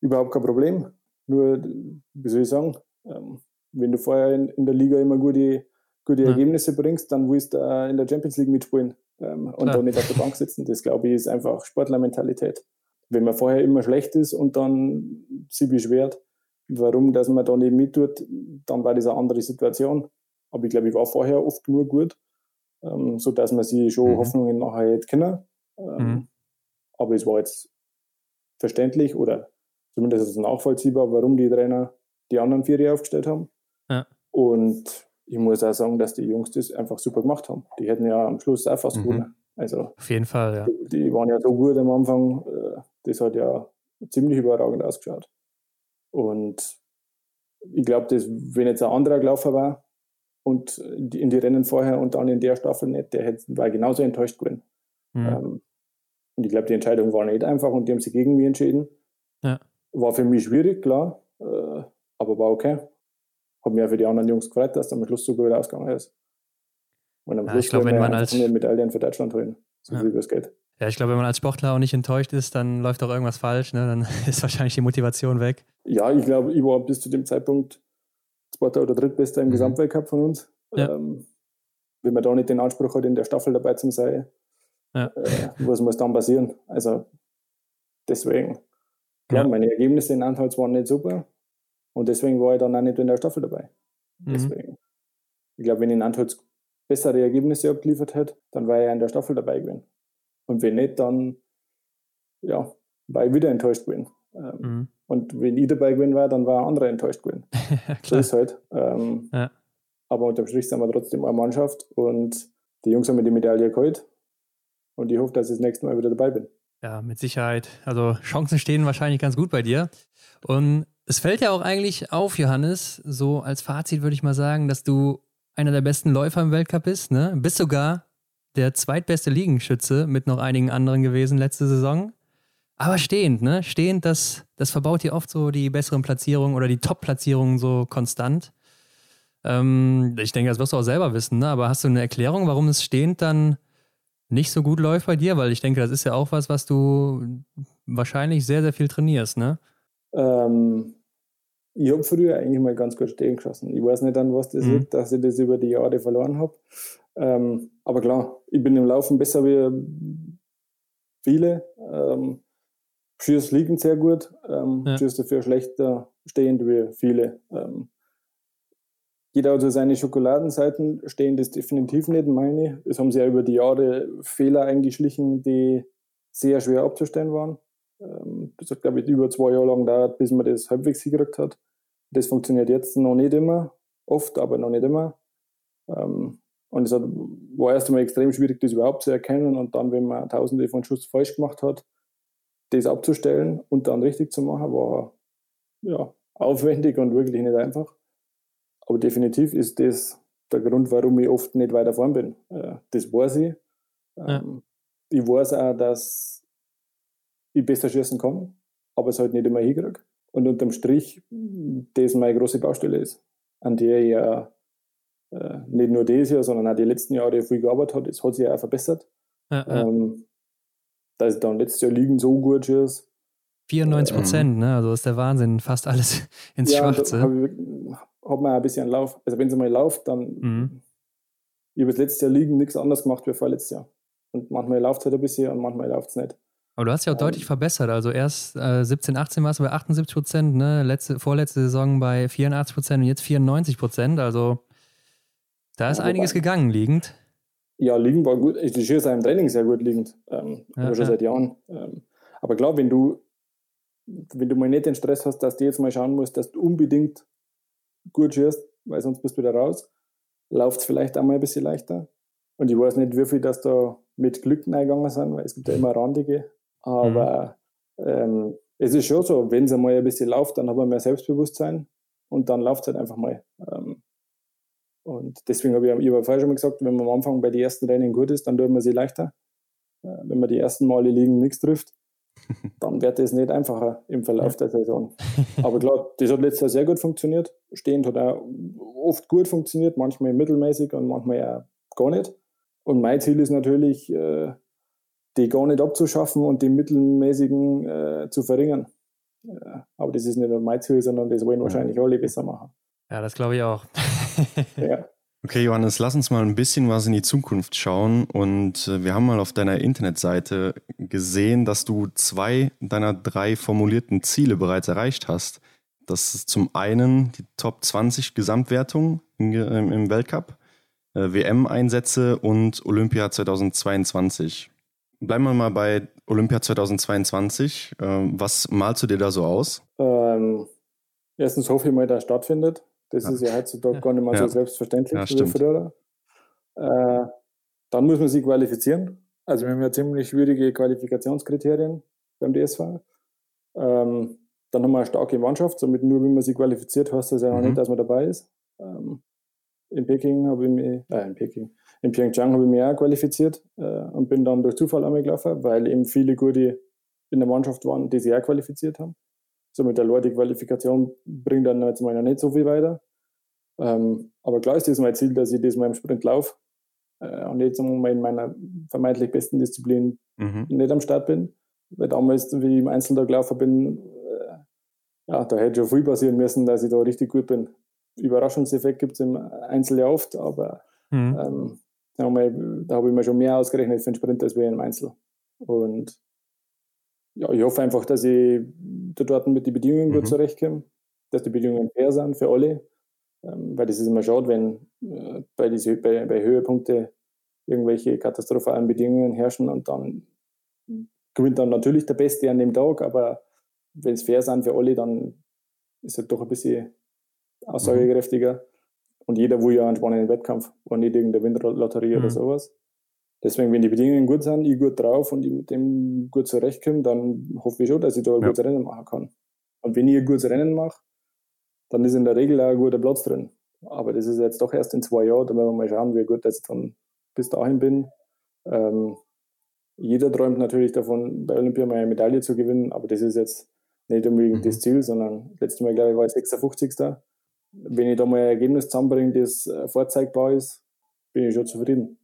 überhaupt kein Problem. Nur, wie soll ich sagen, ähm, wenn du vorher in, in, der Liga immer gute, gute ja. Ergebnisse bringst, dann willst du in der Champions League mitspielen ähm, und da nicht auf der Bank sitzen. Das, glaube ich, ist einfach Sportlermentalität. Wenn man vorher immer schlecht ist und dann sich beschwert, warum, dass man da nicht mittut, dann war das eine andere Situation. Aber ich glaube, ich war vorher oft nur gut, ähm, so dass man sich schon mhm. Hoffnungen nachher hätte können. Ähm, mhm. Aber es war jetzt verständlich oder zumindest nachvollziehbar, warum die Trainer die anderen vier aufgestellt haben. Ja. Und ich muss auch sagen, dass die Jungs das einfach super gemacht haben. Die hätten ja am Schluss auch fast mhm. gewonnen. Also, Auf jeden Fall, ja. Die, die, waren ja so gut am Anfang, äh, das hat ja ziemlich überragend ausgeschaut. Und ich glaube, wenn jetzt ein anderer gelaufen war und in die Rennen vorher und dann in der Staffel nicht, der hätte, war genauso enttäuscht gewesen. Mhm. Ähm, und ich glaube, die Entscheidung war nicht einfach und die haben sich gegen mich entschieden. Ja. War für mich schwierig, klar, äh, aber war okay. Hab mich für die anderen Jungs gefreut, dass am Schluss so gut ausgegangen ist. Und am ja, Schluss ich glaub, wenn man als Medaillen für Deutschland holen, so ja. wie es geht. Ja, ich glaube, wenn man als Sportler auch nicht enttäuscht ist, dann läuft auch irgendwas falsch. Ne? Dann ist wahrscheinlich die Motivation weg. Ja, ich glaube, ich war bis zu dem Zeitpunkt Zweiter oder Drittbester im mhm. Gesamtweltcup von uns. Ja. Ähm, wenn man da nicht den Anspruch hat, in der Staffel dabei zu sein, ja. äh, was muss dann passieren? Also deswegen. Klar, ja. meine Ergebnisse in Anhalts waren nicht super und deswegen war ich dann auch nicht in der Staffel dabei. Mhm. Deswegen. Ich glaube, wenn ich in Anhalts bessere Ergebnisse abgeliefert hätte, dann wäre ich in der Staffel dabei gewesen. Und wenn nicht, dann ja, war ich wieder enttäuscht gewesen. Ähm, mhm. Und wenn ich dabei gewesen war, dann war ein anderer enttäuscht gewesen. so ist halt. Ähm, ja. Aber unterm Strich sind wir trotzdem eine Mannschaft und die Jungs haben mir die Medaille geholt. Und ich hoffe, dass ich das nächste Mal wieder dabei bin. Ja, mit Sicherheit. Also Chancen stehen wahrscheinlich ganz gut bei dir. Und es fällt ja auch eigentlich auf, Johannes, so als Fazit würde ich mal sagen, dass du einer der besten Läufer im Weltcup bist. Ne? Bist sogar der zweitbeste Liegenschütze mit noch einigen anderen gewesen letzte Saison. Aber stehend, ne? Stehend, das, das verbaut dir oft so die besseren Platzierungen oder die Top-Platzierungen so konstant. Ähm, ich denke, das wirst du auch selber wissen, ne? Aber hast du eine Erklärung, warum es stehend dann nicht so gut läuft bei dir? Weil ich denke, das ist ja auch was, was du wahrscheinlich sehr, sehr viel trainierst, ne? Ähm, ich habe früher eigentlich mal ganz gut stehen geschossen. Ich weiß nicht, an was das mhm. liegt, dass ich das über die Jahre verloren habe. Ähm, aber klar, ich bin im Laufen besser wie viele. Ähm, Schieß liegen sehr gut, ähm, ja. Schieß dafür schlechter stehend wie viele. Ähm, jeder hat so seine Schokoladenseiten, stehen das definitiv nicht, meine. Es haben sich ja über die Jahre Fehler eingeschlichen, die sehr schwer abzustellen waren. Ähm, das hat, glaube ich, über zwei Jahre lang gedauert, bis man das halbwegs hingekriegt hat. Das funktioniert jetzt noch nicht immer, oft, aber noch nicht immer. Ähm, und es war erst einmal extrem schwierig, das überhaupt zu erkennen. Und dann, wenn man tausende von Schuss falsch gemacht hat, das abzustellen und dann richtig zu machen, war ja, aufwendig und wirklich nicht einfach. Aber definitiv ist das der Grund, warum ich oft nicht weiter vorn bin. Äh, das weiß ich. Ja. Ähm, ich weiß auch, dass ich besser schießen kann, aber es halt nicht immer hinkriege. Und unterm Strich, das meine große Baustelle ist, an der ja äh, nicht nur dieses Jahr, sondern auch die letzten Jahre viel gearbeitet hat. Es hat sich ja auch verbessert. Ja, ja. Ähm, dass ich dann letztes Jahr liegen so gut ist. 94 Prozent, ähm, ne? Also ist der Wahnsinn. Fast alles ins ja, Schwarze. Hab man ein bisschen Lauf. Also wenn es mal läuft, dann mhm. ich habe das letzte Jahr liegen nichts anderes gemacht wie vorletztes Jahr. Und manchmal läuft es halt ein bisschen und manchmal läuft es nicht. Aber du hast ja auch ähm, deutlich verbessert. Also erst äh, 17, 18 warst du bei 78 Prozent, ne? Letzte, vorletzte Saison bei 84 Prozent und jetzt 94 Prozent. Also da ist ja, einiges gegangen liegend. Ja, liegend war gut. Ich schieße im Training sehr gut liegend. Ähm, ja, aber schon ja. seit Jahren. Ähm, aber klar, wenn du, wenn du mal nicht den Stress hast, dass du jetzt mal schauen musst, dass du unbedingt gut schießt, weil sonst bist du wieder raus, läuft es vielleicht einmal ein bisschen leichter. Und ich weiß nicht, wie viel das da mit Glück eingegangen sind, weil es gibt ja immer Randige. Aber mhm. ähm, es ist schon so, wenn es einmal ein bisschen läuft, dann hat man mehr Selbstbewusstsein und dann läuft es halt einfach mal. Ähm, und deswegen habe ich, ich habe vorher schon mal gesagt, wenn man am Anfang bei den ersten Rennen gut ist, dann tut man sie leichter. Äh, wenn man die ersten Male liegen nichts trifft, dann wird es nicht einfacher im Verlauf der Saison. Aber klar, das hat letztes Jahr sehr gut funktioniert. Stehend hat auch oft gut funktioniert, manchmal mittelmäßig und manchmal auch gar nicht. Und mein Ziel ist natürlich, äh, die gar nicht abzuschaffen und die mittelmäßigen äh, zu verringern. Aber das ist nicht nur mein Ziel, sondern das wollen wahrscheinlich alle besser machen. Ja, das glaube ich auch. ja. Okay, Johannes, lass uns mal ein bisschen was in die Zukunft schauen. Und äh, wir haben mal auf deiner Internetseite gesehen, dass du zwei deiner drei formulierten Ziele bereits erreicht hast. Das ist zum einen die Top 20 Gesamtwertung im Weltcup, äh, WM-Einsätze und Olympia 2022. Bleiben wir mal bei Olympia 2022. Äh, was malst du dir da so aus? Ähm, erstens hoffe ich mal, dass stattfindet. Das ja. ist ja heutzutage gar nicht mehr so selbstverständlich ja, wie früher. Äh, dann muss man sich qualifizieren. Also wir haben ja ziemlich schwierige Qualifikationskriterien. beim DSV. Ähm, dann haben wir eine starke Mannschaft, somit nur wenn man sich qualifiziert, heißt das ja noch mhm. nicht, dass man dabei ist. Ähm, in Peking habe ich mich, äh, in Peking, in Pyeongchang habe ich mich auch qualifiziert äh, und bin dann durch Zufall einmal gelaufen, weil eben viele gute in der Mannschaft waren, die sich auch qualifiziert haben. Somit der Leute die Qualifikation bringt dann jetzt mal noch nicht so viel weiter. Ähm, aber klar ist das mein Ziel, dass ich das mal im Sprint laufe äh, und jetzt mal in meiner vermeintlich besten Disziplin mhm. nicht am Start bin. Weil damals, wie ich im Einzel da gelaufen bin, äh, ja, da hätte schon viel passieren müssen, dass ich da richtig gut bin. Überraschungseffekt gibt es im Einzel ja oft, aber mhm. ähm, da habe ich mir schon mehr ausgerechnet für den Sprint als wir im Einzel. Und ja, ich hoffe einfach, dass ich dort mit den Bedingungen mhm. gut zurechtkomme, dass die Bedingungen fair sind für alle. Ähm, weil das ist immer schade, wenn äh, bei, diese, bei, bei Höhepunkte irgendwelche katastrophalen Bedingungen herrschen und dann gewinnt dann natürlich der Beste an dem Tag, aber wenn es fair sind für alle, dann ist es doch ein bisschen aussagekräftiger. Und jeder will ja einen spannenden Wettkampf und nicht irgendeine Windlotterie mhm. oder sowas. Deswegen, wenn die Bedingungen gut sind, ich gut drauf und ich mit dem gut zurechtkomme, dann hoffe ich schon, dass ich da ein ja. gutes Rennen machen kann. Und wenn ich ein gutes Rennen mache, dann ist in der Regel auch ein guter Platz drin. Aber das ist jetzt doch erst in zwei Jahren, da werden wir mal schauen, wie gut ich dann bis dahin bin. Ähm, jeder träumt natürlich davon, bei Olympia mal eine Medaille zu gewinnen, aber das ist jetzt nicht unbedingt mhm. das Ziel, sondern letztes Mal, glaube ich, war ich 56. Wenn ich da mal ein Ergebnis zusammenbringe, das äh, vorzeigbar ist, bin ich schon zufrieden.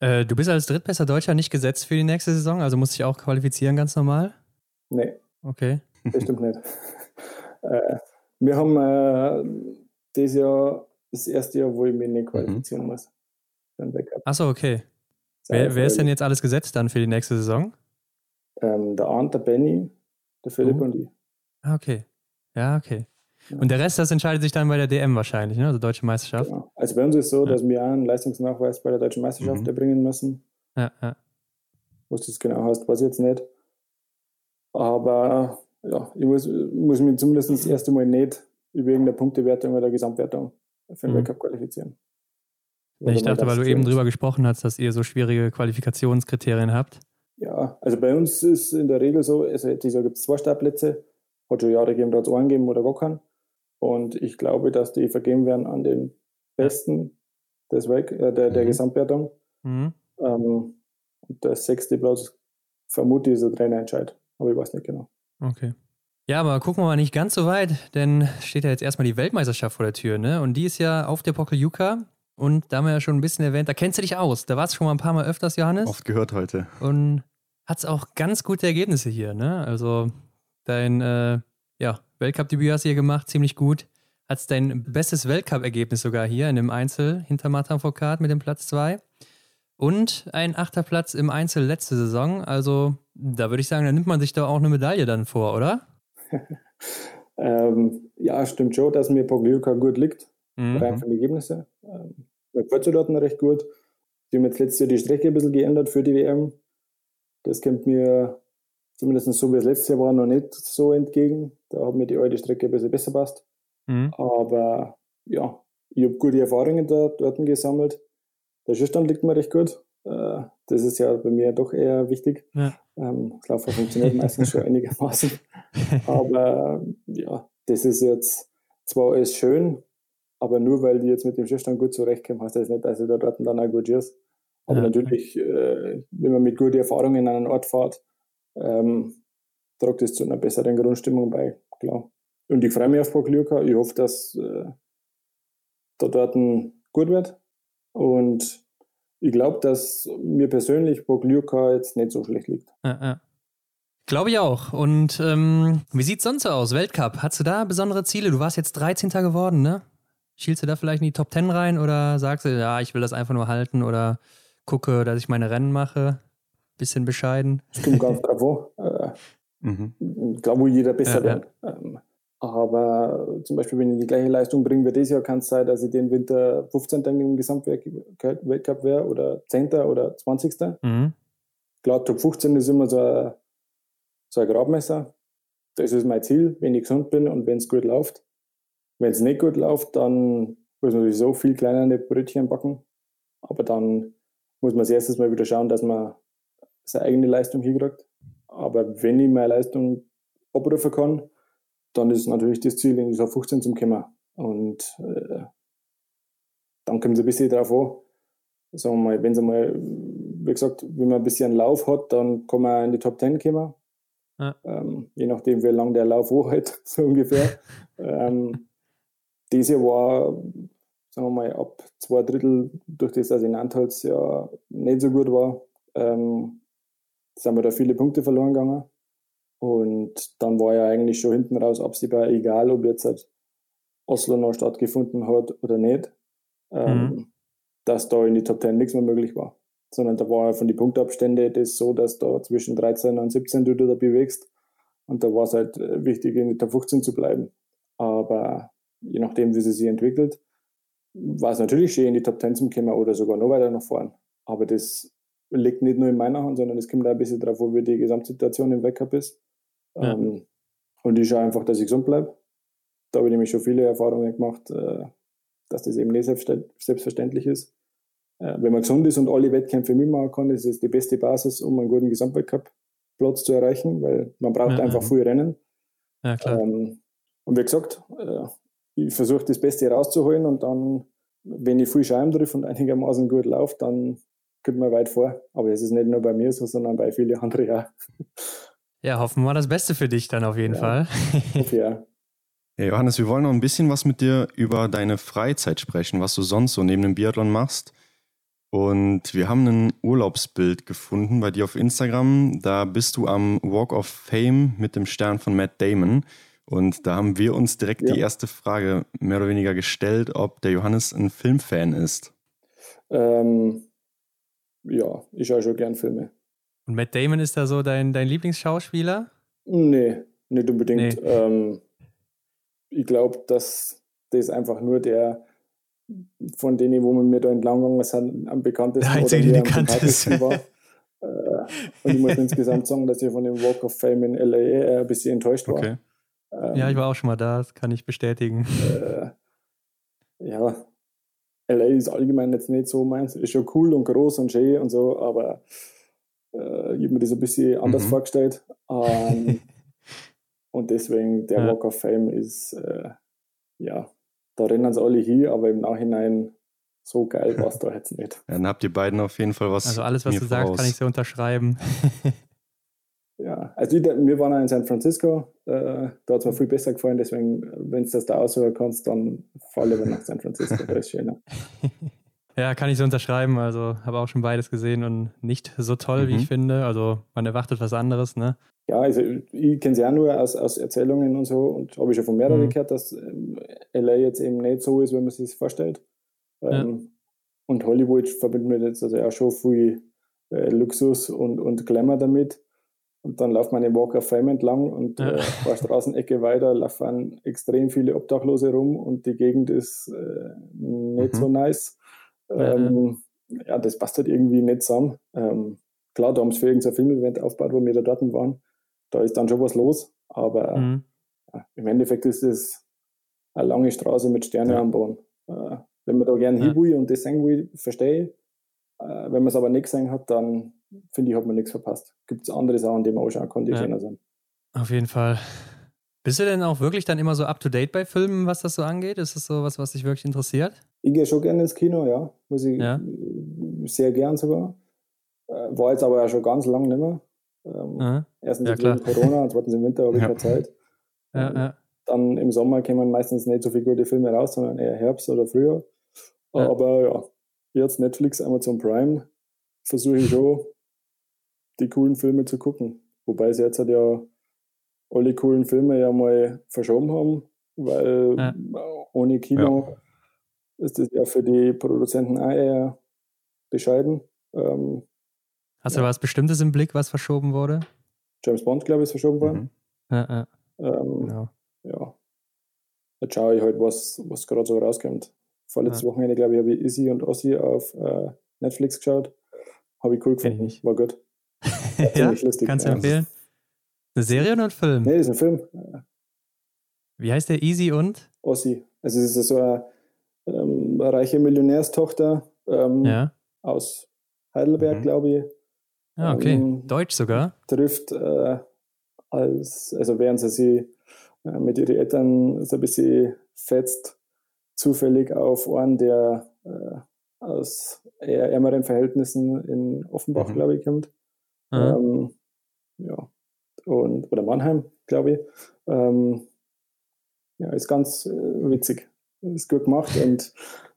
Äh, du bist als drittbester Deutscher nicht gesetzt für die nächste Saison, also musst du dich auch qualifizieren, ganz normal? Nee. Okay. Das stimmt nicht. äh, wir haben äh, dieses Jahr das erste Jahr, wo ich mich nicht qualifizieren mhm. muss. Achso, okay. Wer, wer, ist denn jetzt alles gesetzt dann für die nächste Saison? Ähm, der Arndt, der Benny, der Philipp mhm. und ich. Ah, okay. Ja, okay. Und der Rest, das entscheidet sich dann bei der DM wahrscheinlich, ne? also Deutsche Meisterschaft. Genau. Also bei uns ist es so, ja. dass wir einen Leistungsnachweis bei der Deutschen Meisterschaft mhm. erbringen müssen. Ja, ja. Was das genau heißt, weiß ich jetzt nicht. Aber ja, ich muss, muss mich zumindest das erste Mal nicht über irgendeine Punktewertung oder Gesamtwertung für den mhm. Weltcup qualifizieren. Ja, ich dachte, weil du eben drüber gesprochen hast, dass ihr so schwierige Qualifikationskriterien habt. Ja, also bei uns ist in der Regel so, also dieses Jahr gibt es zwei Startplätze, hat schon Jahre gegeben, da hat es einen gegeben oder gar keinen. Und ich glaube, dass die vergeben werden an den Besten des Weg, äh, der, der mhm. Gesamtwertung. Mhm. Ähm, und der sechste Platz vermute ich ist der Trainerentscheid, aber ich weiß nicht genau. Okay. Ja, aber gucken wir mal nicht ganz so weit, denn steht ja jetzt erstmal die Weltmeisterschaft vor der Tür, ne? Und die ist ja auf der Pokeljuka. Und da haben wir ja schon ein bisschen erwähnt, da kennst du dich aus. Da warst du schon mal ein paar Mal öfters, Johannes. Oft gehört heute. Und hat's auch ganz gute Ergebnisse hier, ne? Also dein äh, ja, Weltcup-Debüt hast du hier gemacht, ziemlich gut. Hat's dein bestes Weltcup-Ergebnis sogar hier in dem Einzel hinter Martin Foucault mit dem Platz 2. Und ein achter Platz im Einzel letzte Saison. Also da würde ich sagen, da nimmt man sich da auch eine Medaille dann vor, oder? ähm, ja, stimmt schon, dass mir Pogliuca gut liegt, mhm. rein von den Ergebnissen. Ähm, mir gefällt es dort recht gut. Die haben jetzt letztes Jahr die Strecke ein bisschen geändert für die WM. Das kommt mir zumindest so wie es letztes Jahr war, noch nicht so entgegen. Da hat mir die alte Strecke ein bisschen besser passt. Mhm. Aber ja, ich habe gute Erfahrungen da, dort gesammelt. Der Schießstand liegt mir recht gut. Äh, das ist ja bei mir doch eher wichtig. Ja. Ähm, das Laufen funktioniert meistens schon einigermaßen. Aber ja, das ist jetzt zwar alles schön, aber nur weil die jetzt mit dem Schiffstand gut zurechtkommen, heißt das nicht, dass ich da dort dann auch gut ist. Aber ja. natürlich, äh, wenn man mit guten Erfahrungen an einen Ort fährt, ähm, trägt es zu einer besseren Grundstimmung bei, klar. Und ich freue mich auf Pokljuka. Ich hoffe, dass äh, da dort gut wird. Und ich glaube, dass mir persönlich Pokljuka jetzt nicht so schlecht liegt. Ja, ja. Glaube ich auch. Und ähm, wie sieht es sonst so aus? Weltcup, hast du da besondere Ziele? Du warst jetzt 13. geworden, ne? Schielst du da vielleicht in die Top 10 rein oder sagst du, ja, ich will das einfach nur halten oder gucke, dass ich meine Rennen mache? Bisschen bescheiden. Stimmt ganz bravo. Äh, mhm. Ich glaube, jeder besser ja, wird. Ja. Ähm, aber zum Beispiel, wenn ich die gleiche Leistung bringe wie dieses Jahr, kann es sein, dass ich den Winter 15. im Gesamtweltcup wäre oder 10. oder 20. Mhm. Klar, Top 15 ist immer so ein, so ein Grabmesser. Das ist mein Ziel, wenn ich gesund bin und wenn es gut läuft. Wenn es nicht gut läuft, dann muss man sowieso viel kleinere Brötchen backen. Aber dann muss man als erstes mal wieder schauen, dass man seine eigene Leistung hinkriegt. aber wenn ich meine Leistung abrufen kann, dann ist natürlich das Ziel, in dieser 15 zum kommen. Und äh, dann kommt es ein bisschen drauf an. Sagen wir mal, wenn es mal, wie gesagt, wenn man ein bisschen Lauf hat, dann kann man in die Top 10 kommen. Ja. Ähm, je nachdem, wie lang der Lauf anhält, so ungefähr. ähm, diese war, sagen wir mal, ab zwei Drittel, durch das, dass in Antalls ja nicht so gut war, ähm, sind wir da viele Punkte verloren gegangen. Und dann war ja eigentlich schon hinten raus absehbar, egal ob jetzt halt Oslo noch stattgefunden hat oder nicht, ähm, mhm. dass da in die Top 10 nichts mehr möglich war. Sondern da war von den Punktabständen das so, dass da zwischen 13 und 17 du da bewegst. Und da war es halt äh, wichtig, in die Top 15 zu bleiben. Aber je nachdem, wie sie sich entwickelt, war es natürlich schön, in die Top 10 zu kommen oder sogar noch weiter nach vorn. Aber das liegt nicht nur in meiner Hand, sondern es kommt auch ein bisschen darauf, wo wie die Gesamtsituation im Backup ist. Ja. Ähm, und ich schaue einfach, dass ich gesund bleibe. Da habe ich nämlich schon viele Erfahrungen gemacht, äh, dass das eben nicht selbstverständlich ist. Äh, wenn man gesund ist und alle Wettkämpfe mitmachen kann, ist es die beste Basis, um einen guten Gesamtweltcup-Platz zu erreichen, weil man braucht ja, einfach ja. viel Rennen. Ja, klar. Ähm, und wie gesagt, äh, ich versuche das Beste rauszuholen und dann, wenn ich viel Scheiben trifft und einigermaßen gut läuft, dann kommt man weit vor. Aber es ist nicht nur bei mir so, sondern bei vielen anderen auch. Ja, hoffen wir das Beste für dich dann auf jeden ja. Fall. Hoffe, ja. ja. Johannes, wir wollen noch ein bisschen was mit dir über deine Freizeit sprechen, was du sonst so neben dem Biathlon machst. Und wir haben ein Urlaubsbild gefunden bei dir auf Instagram. Da bist du am Walk of Fame mit dem Stern von Matt Damon. Und da haben wir uns direkt ja. die erste Frage mehr oder weniger gestellt, ob der Johannes ein Filmfan ist. Ähm, ja, ich schaue schon gern Filme. Und Matt Damon ist da so dein, dein Lieblingsschauspieler? Nee, nicht unbedingt. Nee. Ähm, ich glaube, dass das einfach nur der von denen, wo man mir da entlang gegangen sind, am bekanntesten der einzige, oder der am bekanntesten war. äh, und ich muss insgesamt sagen, dass ich von dem Walk of Fame in LA äh, ein bisschen enttäuscht war. Okay. Ähm, ja, ich war auch schon mal da, das kann ich bestätigen. Äh, ja, LA ist allgemein jetzt nicht so meins. Ist schon cool und groß und schön und so, aber äh, ich habe mir das ein bisschen anders mhm. vorgestellt. Ähm, und deswegen der ja. Walk of Fame ist, äh, ja, da rennen sie alle hier, aber im Nachhinein so geil war es da jetzt nicht. Dann habt ihr beiden auf jeden Fall was. Also alles, was du voraus. sagst, kann ich so unterschreiben. ja, also ich, wir waren auch in San Francisco, äh, da hat es mir viel besser gefallen, deswegen, wenn du das da aussuchen kannst, dann falle wir nach San Francisco, da ist schöner. Ja, kann ich so unterschreiben. Also habe auch schon beides gesehen und nicht so toll, mhm. wie ich mhm. finde. Also man erwartet was anderes, ne? Ja, also ich kenne es ja nur aus, aus Erzählungen und so und habe ich schon von mehreren mhm. gehört, dass ähm, LA jetzt eben nicht so ist, wie man sich vorstellt. Ja. Ähm, und Hollywood verbindet mir jetzt also auch schon viel äh, Luxus und, und Glamour damit. Und dann läuft man im Walk of Fame entlang und ja. äh, paar Straßenecke weiter laufen extrem viele Obdachlose rum und die Gegend ist äh, nicht mhm. so nice. Ähm, ja, das passt halt irgendwie nicht zusammen. Ähm, klar, da haben sie für irgendein Filmevent aufgebaut, wo wir da dort waren. Da ist dann schon was los, aber mhm. ja, im Endeffekt ist es eine lange Straße mit Sternen ja. am Boden. Äh, wenn man da gerne ja. will und das sehen will, verstehe ich. Äh, wenn man es aber nicht gesehen hat, dann finde ich, hat man nichts verpasst. Gibt es andere Sachen, die man auch schauen kann, die ja. schöner sind. Auf jeden Fall. Bist du denn auch wirklich dann immer so up to date bei Filmen, was das so angeht? Ist das so was, was dich wirklich interessiert? Ich gehe schon gerne ins Kino, ja. Muss ich ja. sehr gern sogar. Äh, war jetzt aber ja schon ganz lang nicht mehr. Ähm, erstens ja, wegen Corona und zweitens im Winter habe ich ja. keine Zeit. Ja, ja. Dann im Sommer kommen meistens nicht so viele gute Filme raus, sondern eher Herbst oder Frühjahr. Aber ja, jetzt Netflix, Amazon Prime, versuche ich schon, die coolen Filme zu gucken. Wobei sie jetzt halt ja alle coolen Filme ja mal verschoben haben, weil ja. ohne Kino ja. ist das ja für die Produzenten auch eher bescheiden. Ähm, Hast du ja. was Bestimmtes im Blick, was verschoben wurde? James Bond, glaube ich, ist verschoben worden. Mhm. Ja, ja. Ähm, genau. ja. Jetzt schaue ich halt, was, was gerade so rauskommt. Vorletztes ja. Wochenende, glaube ich, habe ich Izzy und Ossi auf äh, Netflix geschaut. Habe ich cool gefunden. War gut. ja, lustig. kannst du empfehlen? Eine Serie oder ein Film? Nee, das ist ein Film. Wie heißt der? Easy und? Ossi. Also es ist so eine, ähm, eine reiche Millionärstochter ähm, ja. aus Heidelberg, mhm. glaube ich. Ah, okay. Ähm, Deutsch sogar? Trifft äh, als, also während sie sich äh, mit ihren Eltern so ein bisschen fetzt, zufällig auf einen, der äh, aus eher ärmeren Verhältnissen in Offenbach, mhm. glaube ich, kommt. Ähm, ja. Und, oder Mannheim, glaube ich. Ähm, ja, ist ganz äh, witzig. Ist gut gemacht und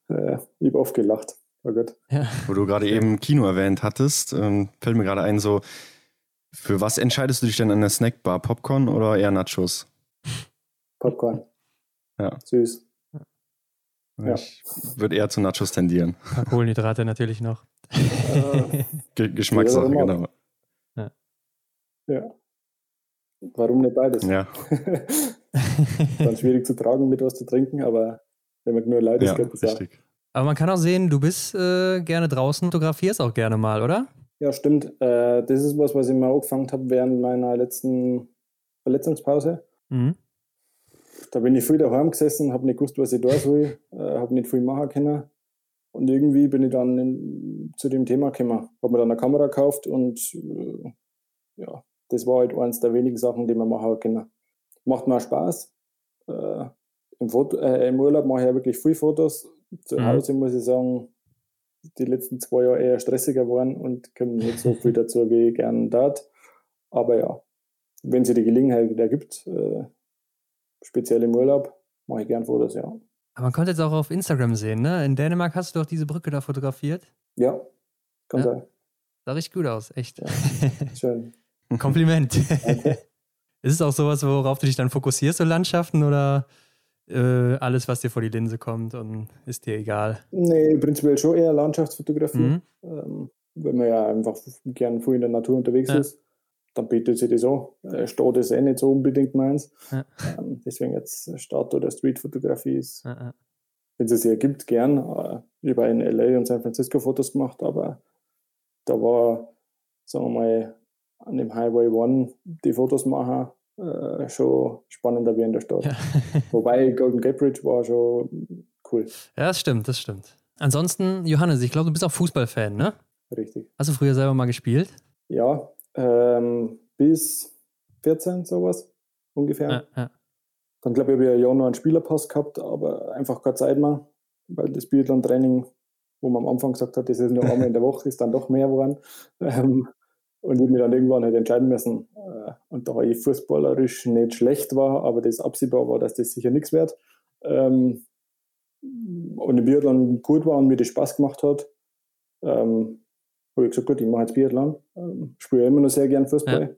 äh, ich habe oft gelacht. War gut. Ja. Wo du gerade eben Kino erwähnt hattest, ähm, fällt mir gerade ein, so, für was entscheidest du dich denn an der Snackbar? Popcorn oder eher Nachos? Popcorn. Ja. Süß. Ja. Ich würde eher zu Nachos tendieren. Ein paar Kohlenhydrate natürlich noch. Geschmackssache, genau. Ja. Warum nicht beides? Ja. Dann schwierig zu tragen, mit was zu trinken, aber wenn man nur Leute ja, ist, richtig. Ja. Aber man kann auch sehen, du bist äh, gerne draußen, fotografierst auch gerne mal, oder? Ja, stimmt. Äh, das ist was, was ich mal angefangen habe während meiner letzten Verletzungspause. Mhm. Da bin ich viel daheim gesessen, habe nicht gewusst, was ich da soll, äh, habe nicht viel machen können. Und irgendwie bin ich dann in, zu dem Thema gekommen. Habe mir dann eine Kamera gekauft und äh, ja, das war halt eines der wenigen Sachen, die man machen können. Macht mir Spaß. Äh, im, Foto, äh, Im Urlaub mache ich ja wirklich viele Fotos. Zu mhm. Hause muss ich sagen, die letzten zwei Jahre eher stressiger waren und kommen nicht so viel dazu, wie ich gerne dort. Aber ja, wenn sie die Gelegenheit ergibt, äh, speziell im Urlaub, mache ich gern Fotos, ja. Aber man konnte jetzt auch auf Instagram sehen, ne? In Dänemark hast du doch diese Brücke da fotografiert. Ja, kann ja. sein. Sah richtig gut aus, echt. Ja, schön. Kompliment. Okay. Ist es auch sowas, worauf du dich dann fokussierst, so Landschaften oder äh, alles, was dir vor die Linse kommt und ist dir egal? Nee, prinzipiell schon eher Landschaftsfotografie, mhm. ähm, weil man ja einfach gern viel in der Natur unterwegs ja. ist dann bietet sich das an. Äh, Stadt ist eh nicht so unbedingt meins. Ja. Ähm, deswegen jetzt Stadt- oder Streetfotografie ist, ja, ja. wenn es sich ergibt, gern. Äh, ich habe in LA und San Francisco Fotos gemacht, aber da war, sagen wir mal, an dem Highway One die Fotos machen äh, schon spannender wie in der Stadt. Ja. Wobei Golden Gate Bridge war schon cool. Ja, das stimmt, das stimmt. Ansonsten, Johannes, ich glaube, du bist auch Fußballfan, ne? Richtig. Hast du früher selber mal gespielt? Ja, ähm, bis 14 sowas ungefähr. Ja, ja. Dann glaube ich, habe ich ja noch einen Spielerpass gehabt, aber einfach keine Zeit mehr, weil das Biathlon-Training, wo man am Anfang gesagt hat, das ist nur einmal in der Woche, ist dann doch mehr geworden. Ähm, und ich mich dann irgendwann halt entscheiden müssen. Äh, und da ich fußballerisch nicht schlecht war, aber das absehbar war, dass das sicher nichts wird. Ähm, und im Biathlon gut war und mir das Spaß gemacht hat, ähm, habe ich gesagt, gut, ich mache jetzt Biathlon. Ähm, spiele immer noch sehr gern Fußball. Ja.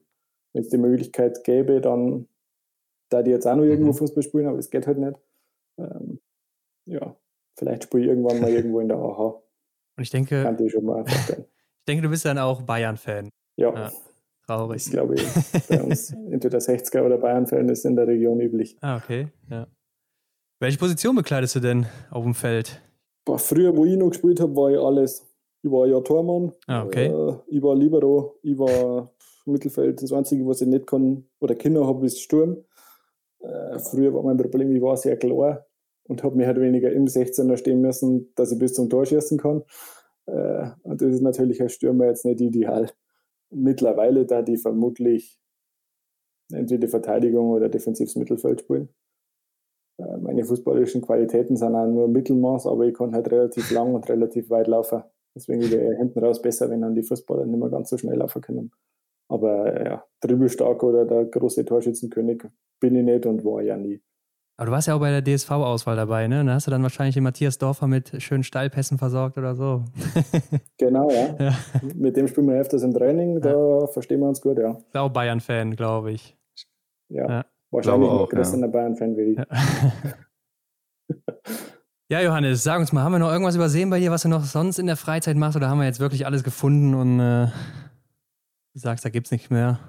Wenn es die Möglichkeit gäbe, dann da die jetzt auch noch irgendwo mhm. Fußball spielen, aber es geht halt nicht. Ähm, ja, vielleicht spiele ich irgendwann mal irgendwo in der AHA. Und ich denke, Kann ich, schon mal vorstellen. ich denke, du bist dann auch Bayern-Fan. Ja. ja. Traurig. Das glaube ich. Bei uns entweder 60er oder Bayern-Fan ist in der Region üblich. Ah, okay. Ja. Welche Position bekleidest du denn auf dem Feld? Boah, früher, wo ich noch gespielt habe, war ich alles. Ich war ja Tormann, ah, okay. äh, ich war Libero, ich war Mittelfeld. Das Einzige, was ich nicht kann oder Kinder habe, ist Sturm. Äh, früher war mein Problem, ich war sehr klar und habe mich halt weniger im 16er stehen müssen, dass ich bis zum Tor schießen kann. Äh, und das ist natürlich als Stürmer jetzt nicht ideal. Mittlerweile da die vermutlich entweder Verteidigung oder defensives Mittelfeld spielen. Äh, meine fußballischen Qualitäten sind auch nur Mittelmaß, aber ich kann halt relativ lang und relativ weit laufen. Deswegen wäre hinten raus besser, wenn dann die Fußballer nicht mehr ganz so schnell laufen können. Aber ja, dribbelstark oder der große Torschützenkönig bin ich nicht und war ja nie. Aber du warst ja auch bei der DSV-Auswahl dabei, ne? Da hast du dann wahrscheinlich den Matthias Dorfer mit schönen Steilpässen versorgt oder so. genau, ja. ja. Mit dem spielen wir öfters im Training, da ja. verstehen wir uns gut, ja. Ist auch Bayern-Fan, glaube ich. Ja, ja. wahrscheinlich auch, noch größer Bayern-Fan wie ich. Ja, Johannes, sag uns mal, haben wir noch irgendwas übersehen bei dir, was du noch sonst in der Freizeit machst oder haben wir jetzt wirklich alles gefunden und äh, du sagst, da gibt's nichts mehr?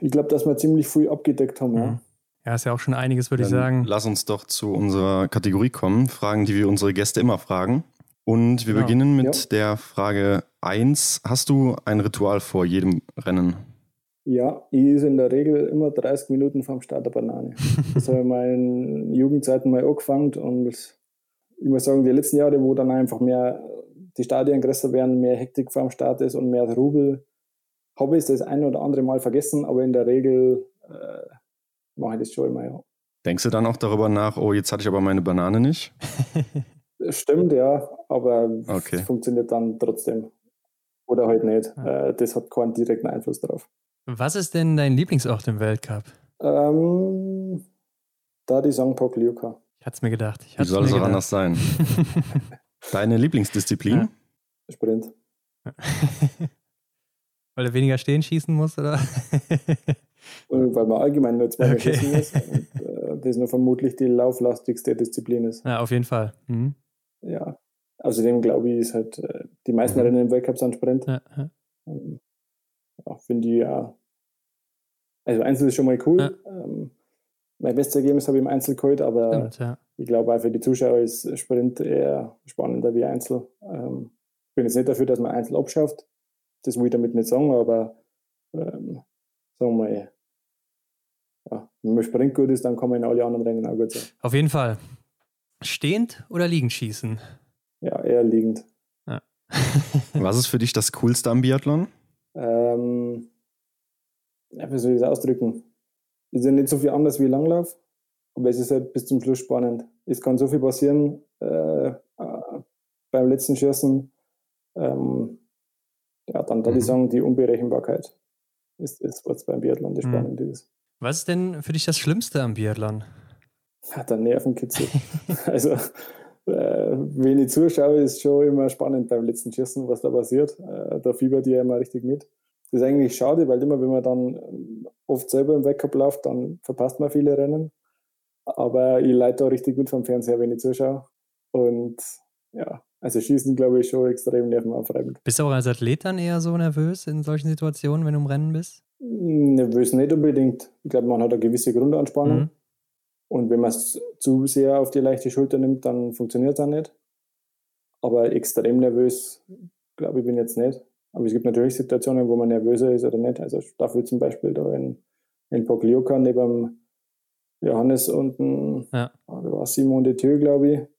Ich glaube, dass wir ziemlich früh abgedeckt haben, ja. Ja, ist ja auch schon einiges, würde ich sagen. Lass uns doch zu unserer Kategorie kommen, Fragen, die wir unsere Gäste immer fragen. Und wir genau. beginnen mit ja. der Frage 1. Hast du ein Ritual vor jedem Rennen? Ja, ich esse in der Regel immer 30 Minuten vom Start der Banane. Das habe ich in Jugendzeiten mal angefangen und ich muss sagen, die letzten Jahre, wo dann einfach mehr die Stadien größer werden, mehr Hektik vor dem Start ist und mehr Rubel, habe ich das ein oder andere Mal vergessen, aber in der Regel äh, mache ich das schon immer, ja. Denkst du dann auch darüber nach, oh, jetzt hatte ich aber meine Banane nicht? Stimmt, ja, aber okay. es funktioniert dann trotzdem. Oder halt nicht. Ja. Äh, das hat keinen direkten Einfluss darauf. Was ist denn dein Lieblingsort im Weltcup? Ähm, da die St. Pokljuka. Ich hatte es mir gedacht. Wie soll es auch anders sein? Deine Lieblingsdisziplin? Ja. Sprint. Weil er weniger stehen schießen muss, oder? Weil man allgemein nur zweimal okay. schießen muss. Und, äh, das nur vermutlich die lauflastigste Disziplin ist. Ja, auf jeden Fall. Mhm. Ja. Außerdem glaube ich, ist halt äh, die meisten mhm. Rennen im Weltcup sind Sprint. Ja, ja. Ähm, ja finde ich ja. Also Einzel ist schon mal cool. Ja. Ähm, mein bestes Ergebnis habe ich im Einzel geholt, aber Stimmt, ja. ich glaube auch für die Zuschauer ist Sprint eher spannender wie Einzel. Ähm, ich bin jetzt nicht dafür, dass man Einzel abschafft. Das will ich damit nicht sagen, aber ähm, sagen wir mal, ja, wenn man Sprint gut ist, dann kann man in alle anderen Rennen auch gut sein. Auf jeden Fall. Stehend oder liegend schießen? Ja, eher liegend. Ja. Was ist für dich das Coolste am Biathlon? Ähm, ja, wie soll ich das ausdrücken? Ist ja nicht so viel anders wie Langlauf, aber es ist halt bis zum Schluss spannend. Es kann so viel passieren äh, äh, beim letzten Schießen. Ähm, ja, dann würde mhm. ich sagen, die Unberechenbarkeit ist das, was beim Biathlon das mhm. Spannende mhm. ist. Was ist denn für dich das Schlimmste am Biathlon? Ja, der Nervenkitzel. also, äh, wenn ich zuschaue, ist schon immer spannend beim letzten Schießen, was da passiert. Äh, da fiebert ihr immer richtig mit. Das ist eigentlich schade, weil immer, wenn man dann oft selber im Weltcup läuft, dann verpasst man viele Rennen. Aber ich leite da richtig gut vom Fernseher, wenn ich zuschaue. Und ja, also Schießen, glaube ich, schon extrem nervenaufreibend. Bist du auch als Athlet dann eher so nervös in solchen Situationen, wenn du im Rennen bist? Nervös nicht unbedingt. Ich glaube, man hat eine gewisse Grundanspannung. Mhm. Und wenn man es zu sehr auf die leichte Schulter nimmt, dann funktioniert es auch nicht. Aber extrem nervös, glaube ich, bin jetzt nicht. Aber es gibt natürlich Situationen, wo man nervöser ist oder nicht. Also Staffel zum Beispiel da in, in Poklioka neben Johannes und ein, ja. war Simon de Thieu, glaube ich.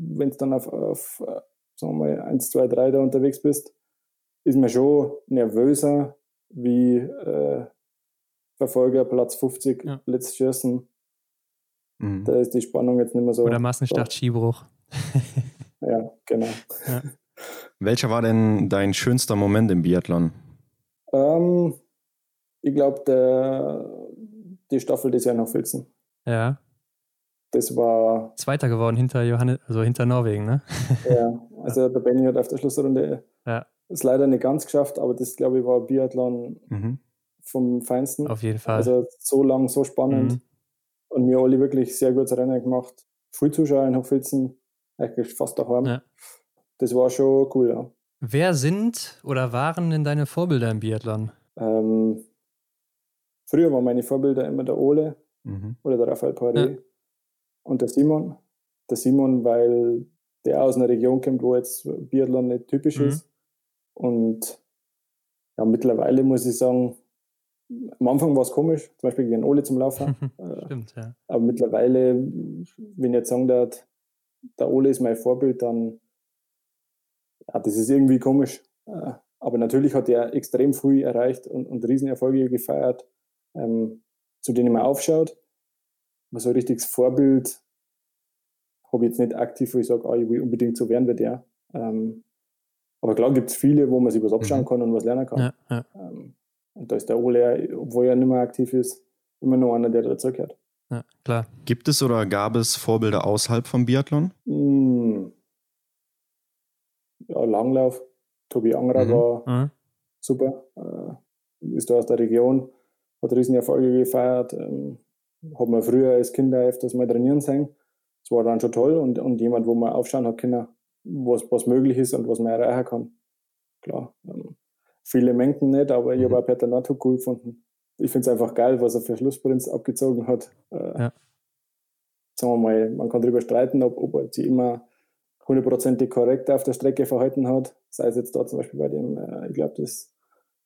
Äh, Wenn es dann auf, auf sagen wir mal, 1, 2, 3 da unterwegs bist, ist man schon nervöser wie äh, Verfolger Platz 50 ja. letztes Schießen. Mhm. Da ist die Spannung jetzt nicht mehr so. Oder Massenstart Skibruch. ja, genau. Ja. Welcher war denn dein schönster Moment im Biathlon? Ähm, ich glaube, die Staffel des Jahr nach Filzen. Ja. Das war. Zweiter geworden hinter Johannes, also hinter Norwegen, ne? ja, also der Benny hat auf der Schlussrunde ja. es leider nicht ganz geschafft, aber das, glaube ich, war Biathlon mhm. vom Feinsten. Auf jeden Fall. Also so lang, so spannend. Mhm. Und mir alle wirklich sehr gutes Rennen gemacht. Viel Zuschauer in Hochfilzen, eigentlich fast daheim. Ja das war schon cool, ja. Wer sind oder waren denn deine Vorbilder im Biathlon? Ähm, früher waren meine Vorbilder immer der Ole mhm. oder der Raphael Poiré ja. Und der Simon. Der Simon, weil der aus einer Region kommt, wo jetzt Biathlon nicht typisch mhm. ist. Und ja, mittlerweile muss ich sagen, am Anfang war es komisch, zum Beispiel gegen Ole zum Laufen. Äh, Stimmt, ja. Aber mittlerweile, wenn ich jetzt sagen darf, der Ole ist mein Vorbild, dann ja, das ist irgendwie komisch. Äh, aber natürlich hat er extrem früh erreicht und, und Riesenerfolge gefeiert, ähm, zu denen man aufschaut. So ein richtiges Vorbild habe ich jetzt nicht aktiv, wo ich sage, ah, ich will unbedingt so werden wie der. Ähm, aber klar gibt es viele, wo man sich was abschauen mhm. kann und was lernen kann. Ja, ja. Ähm, und da ist der Ole, obwohl er nicht mehr aktiv ist, immer noch einer, der dazugehört. Ja, klar. Gibt es oder gab es Vorbilder außerhalb vom Biathlon? Mm, ja, Langlauf. Tobi Angerer mhm. war mhm. super. Äh, ist da aus der Region, hat Riesenerfolge gefeiert. Ähm, hat man früher als Kinder öfters mal trainieren sehen. Das war dann schon toll und, und jemand, wo man aufschauen hat können, was, was möglich ist und was man erreichen kann. Klar. Ähm, viele mengen nicht, aber ich habe mhm. auch Peter Nordhook cool gefunden. Ich finde es einfach geil, was er für Schlussprinz abgezogen hat. Äh, ja. Sagen wir mal, man kann darüber streiten, ob, ob er sie immer hundertprozentig korrekt auf der Strecke verhalten hat. Sei es jetzt da zum Beispiel bei dem, äh, ich glaube, das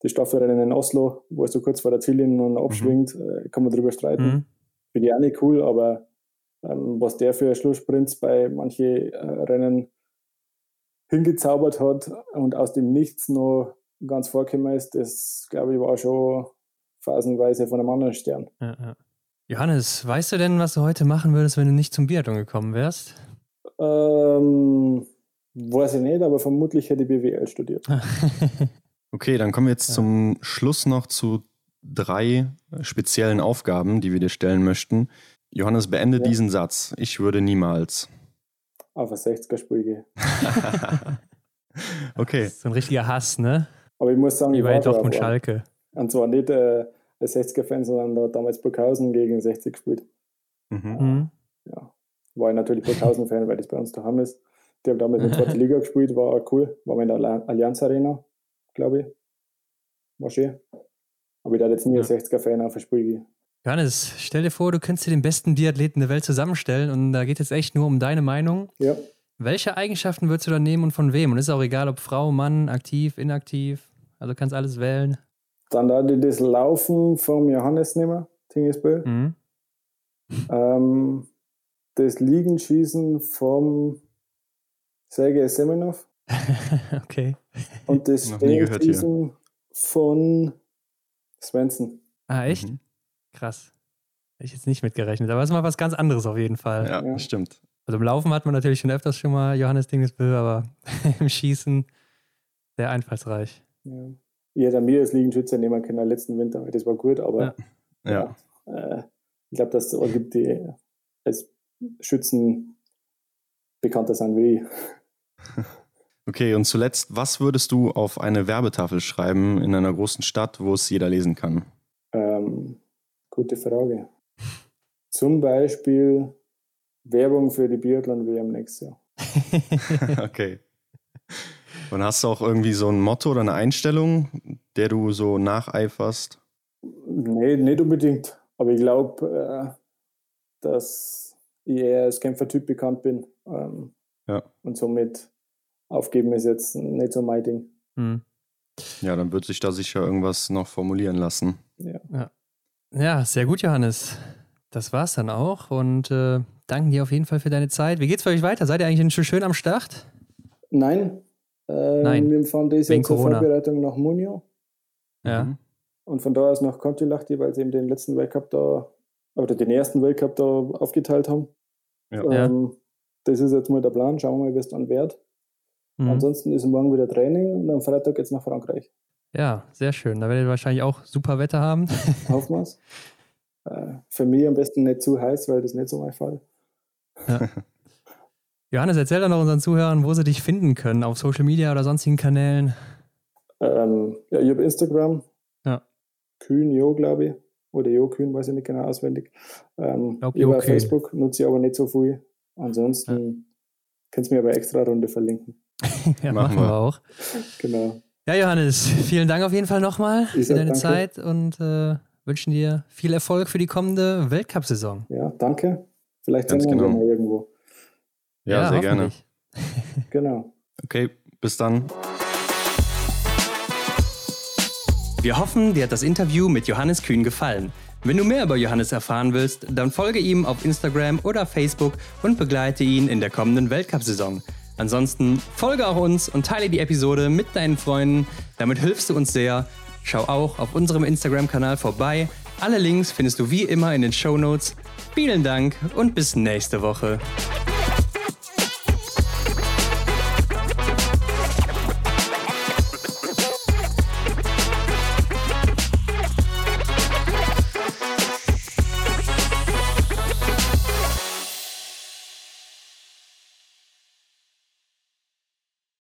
die Staffelrennen in Oslo, wo er so kurz vor der Ziellinie noch abschwingt, mhm. äh, kann man darüber streiten. Mhm. Finde ich auch nicht cool, aber ähm, was der für Schlusssprints bei manchen äh, Rennen hingezaubert hat und aus dem Nichts noch ganz vorgekommen ist, das glaube ich war schon phasenweise von einem anderen Stern. Ja, ja. Johannes, weißt du denn, was du heute machen würdest, wenn du nicht zum Biathlon gekommen wärst? Ähm, weiß ich nicht, aber vermutlich hätte ich BWL studiert. okay, dann kommen wir jetzt ja. zum Schluss noch zu drei speziellen Aufgaben, die wir dir stellen möchten. Johannes, beende ja. diesen Satz. Ich würde niemals. Auf ein 60er-Spiel gehen. okay. so ein richtiger Hass, ne? Aber ich muss sagen, Wie ich war Dortmund Schalke. Und zwar nicht äh, der 60er-Fan, sondern da damals Burghausen gegen 60 gespielt. Mhm. mhm. Ja. War ich natürlich Burghausen-Fan, weil das bei uns daheim ist. Die haben damals in der zweiten Liga gespielt, war cool. War in der Allianz Arena, glaube ich. War schön. Aber ich hatte jetzt nie ja. 60er-Fan auf ein Spiel gehen. Johannes, stell dir vor, du könntest dir den besten Biathleten der Welt zusammenstellen und da geht es echt nur um deine Meinung. Ja. Welche Eigenschaften würdest du da nehmen und von wem? Und ist auch egal, ob Frau, Mann, aktiv, inaktiv. Also kannst alles wählen. Dann da die das Laufen vom Johannes nehmen, Tingesbö. Mhm. Ähm, das Liegenschießen vom Sergei Semenov. okay. Und das Stehenschießen von Svensson. Ah, echt? Mhm. Krass. Hätte ich jetzt nicht mitgerechnet, aber es ist mal was ganz anderes auf jeden Fall. Ja, ja. stimmt. Also im Laufen hat man natürlich schon öfters schon mal Johannes Dingesbö, aber im Schießen sehr einfallsreich. Ja. Ich hätte mir als Liegenschütze nehmen können letzten Winter, das war gut, aber ja. ja äh, ich glaube, dass es gibt, die als Schützen bekannter sind wie ich. Okay, und zuletzt, was würdest du auf eine Werbetafel schreiben in einer großen Stadt, wo es jeder lesen kann? Ähm, gute Frage. Zum Beispiel Werbung für die Biathlon-WM nächstes Jahr. okay. Und hast du auch irgendwie so ein Motto oder eine Einstellung, der du so nacheiferst? Nee, nicht unbedingt. Aber ich glaube, äh, dass ich eher als Kämpfertyp bekannt bin. Ähm, ja. Und somit aufgeben ist jetzt nicht so mein Ding. Hm. Ja, dann wird sich da sicher irgendwas noch formulieren lassen. Ja. ja. Ja, sehr gut, Johannes. Das war's dann auch und äh, danken dir auf jeden Fall für deine Zeit. Wie geht's für euch weiter? Seid ihr eigentlich schon schön am Start? Nein. Äh, Nein. Wir fahren zur Vorbereitung nach Munio. Ja. Mhm. Und von da aus nach Kontilachti, weil sie eben den letzten Weltcup da, oder den ersten Weltcup da aufgeteilt haben. Ja. Ähm, das ist jetzt mal der Plan. Schauen wir mal, wie es dann wird. Mhm. Ansonsten ist morgen wieder Training und am Freitag geht's nach Frankreich. Ja, sehr schön. Da werdet ihr wahrscheinlich auch super Wetter haben. Hoffen wir es. Äh, für mich am besten nicht zu heiß, weil das nicht so mein Fall. Ja. Johannes, erzähl doch noch unseren Zuhörern, wo sie dich finden können, auf Social Media oder sonstigen Kanälen. Ähm, ja, ich habe Instagram. Ja. Kühn Jo, glaube ich. Oder Jo Kühn, weiß ich nicht genau auswendig. Ähm, glaub, über Facebook nutze ich aber nicht so viel. Ansonsten ja. kannst du mir aber extra Runde verlinken. ja, machen wir auch. Genau. Ja, Johannes, vielen Dank auf jeden Fall nochmal für deine danke. Zeit und äh, wünschen dir viel Erfolg für die kommende Weltcup-Saison. Ja, danke. Vielleicht sehen wir genau. mal irgendwo. Ja, ja sehr gerne. genau. Okay, bis dann. Wir hoffen, dir hat das Interview mit Johannes Kühn gefallen. Wenn du mehr über Johannes erfahren willst, dann folge ihm auf Instagram oder Facebook und begleite ihn in der kommenden Weltcup-Saison. Ansonsten folge auch uns und teile die Episode mit deinen Freunden. Damit hilfst du uns sehr. Schau auch auf unserem Instagram-Kanal vorbei. Alle Links findest du wie immer in den Show Notes. Vielen Dank und bis nächste Woche.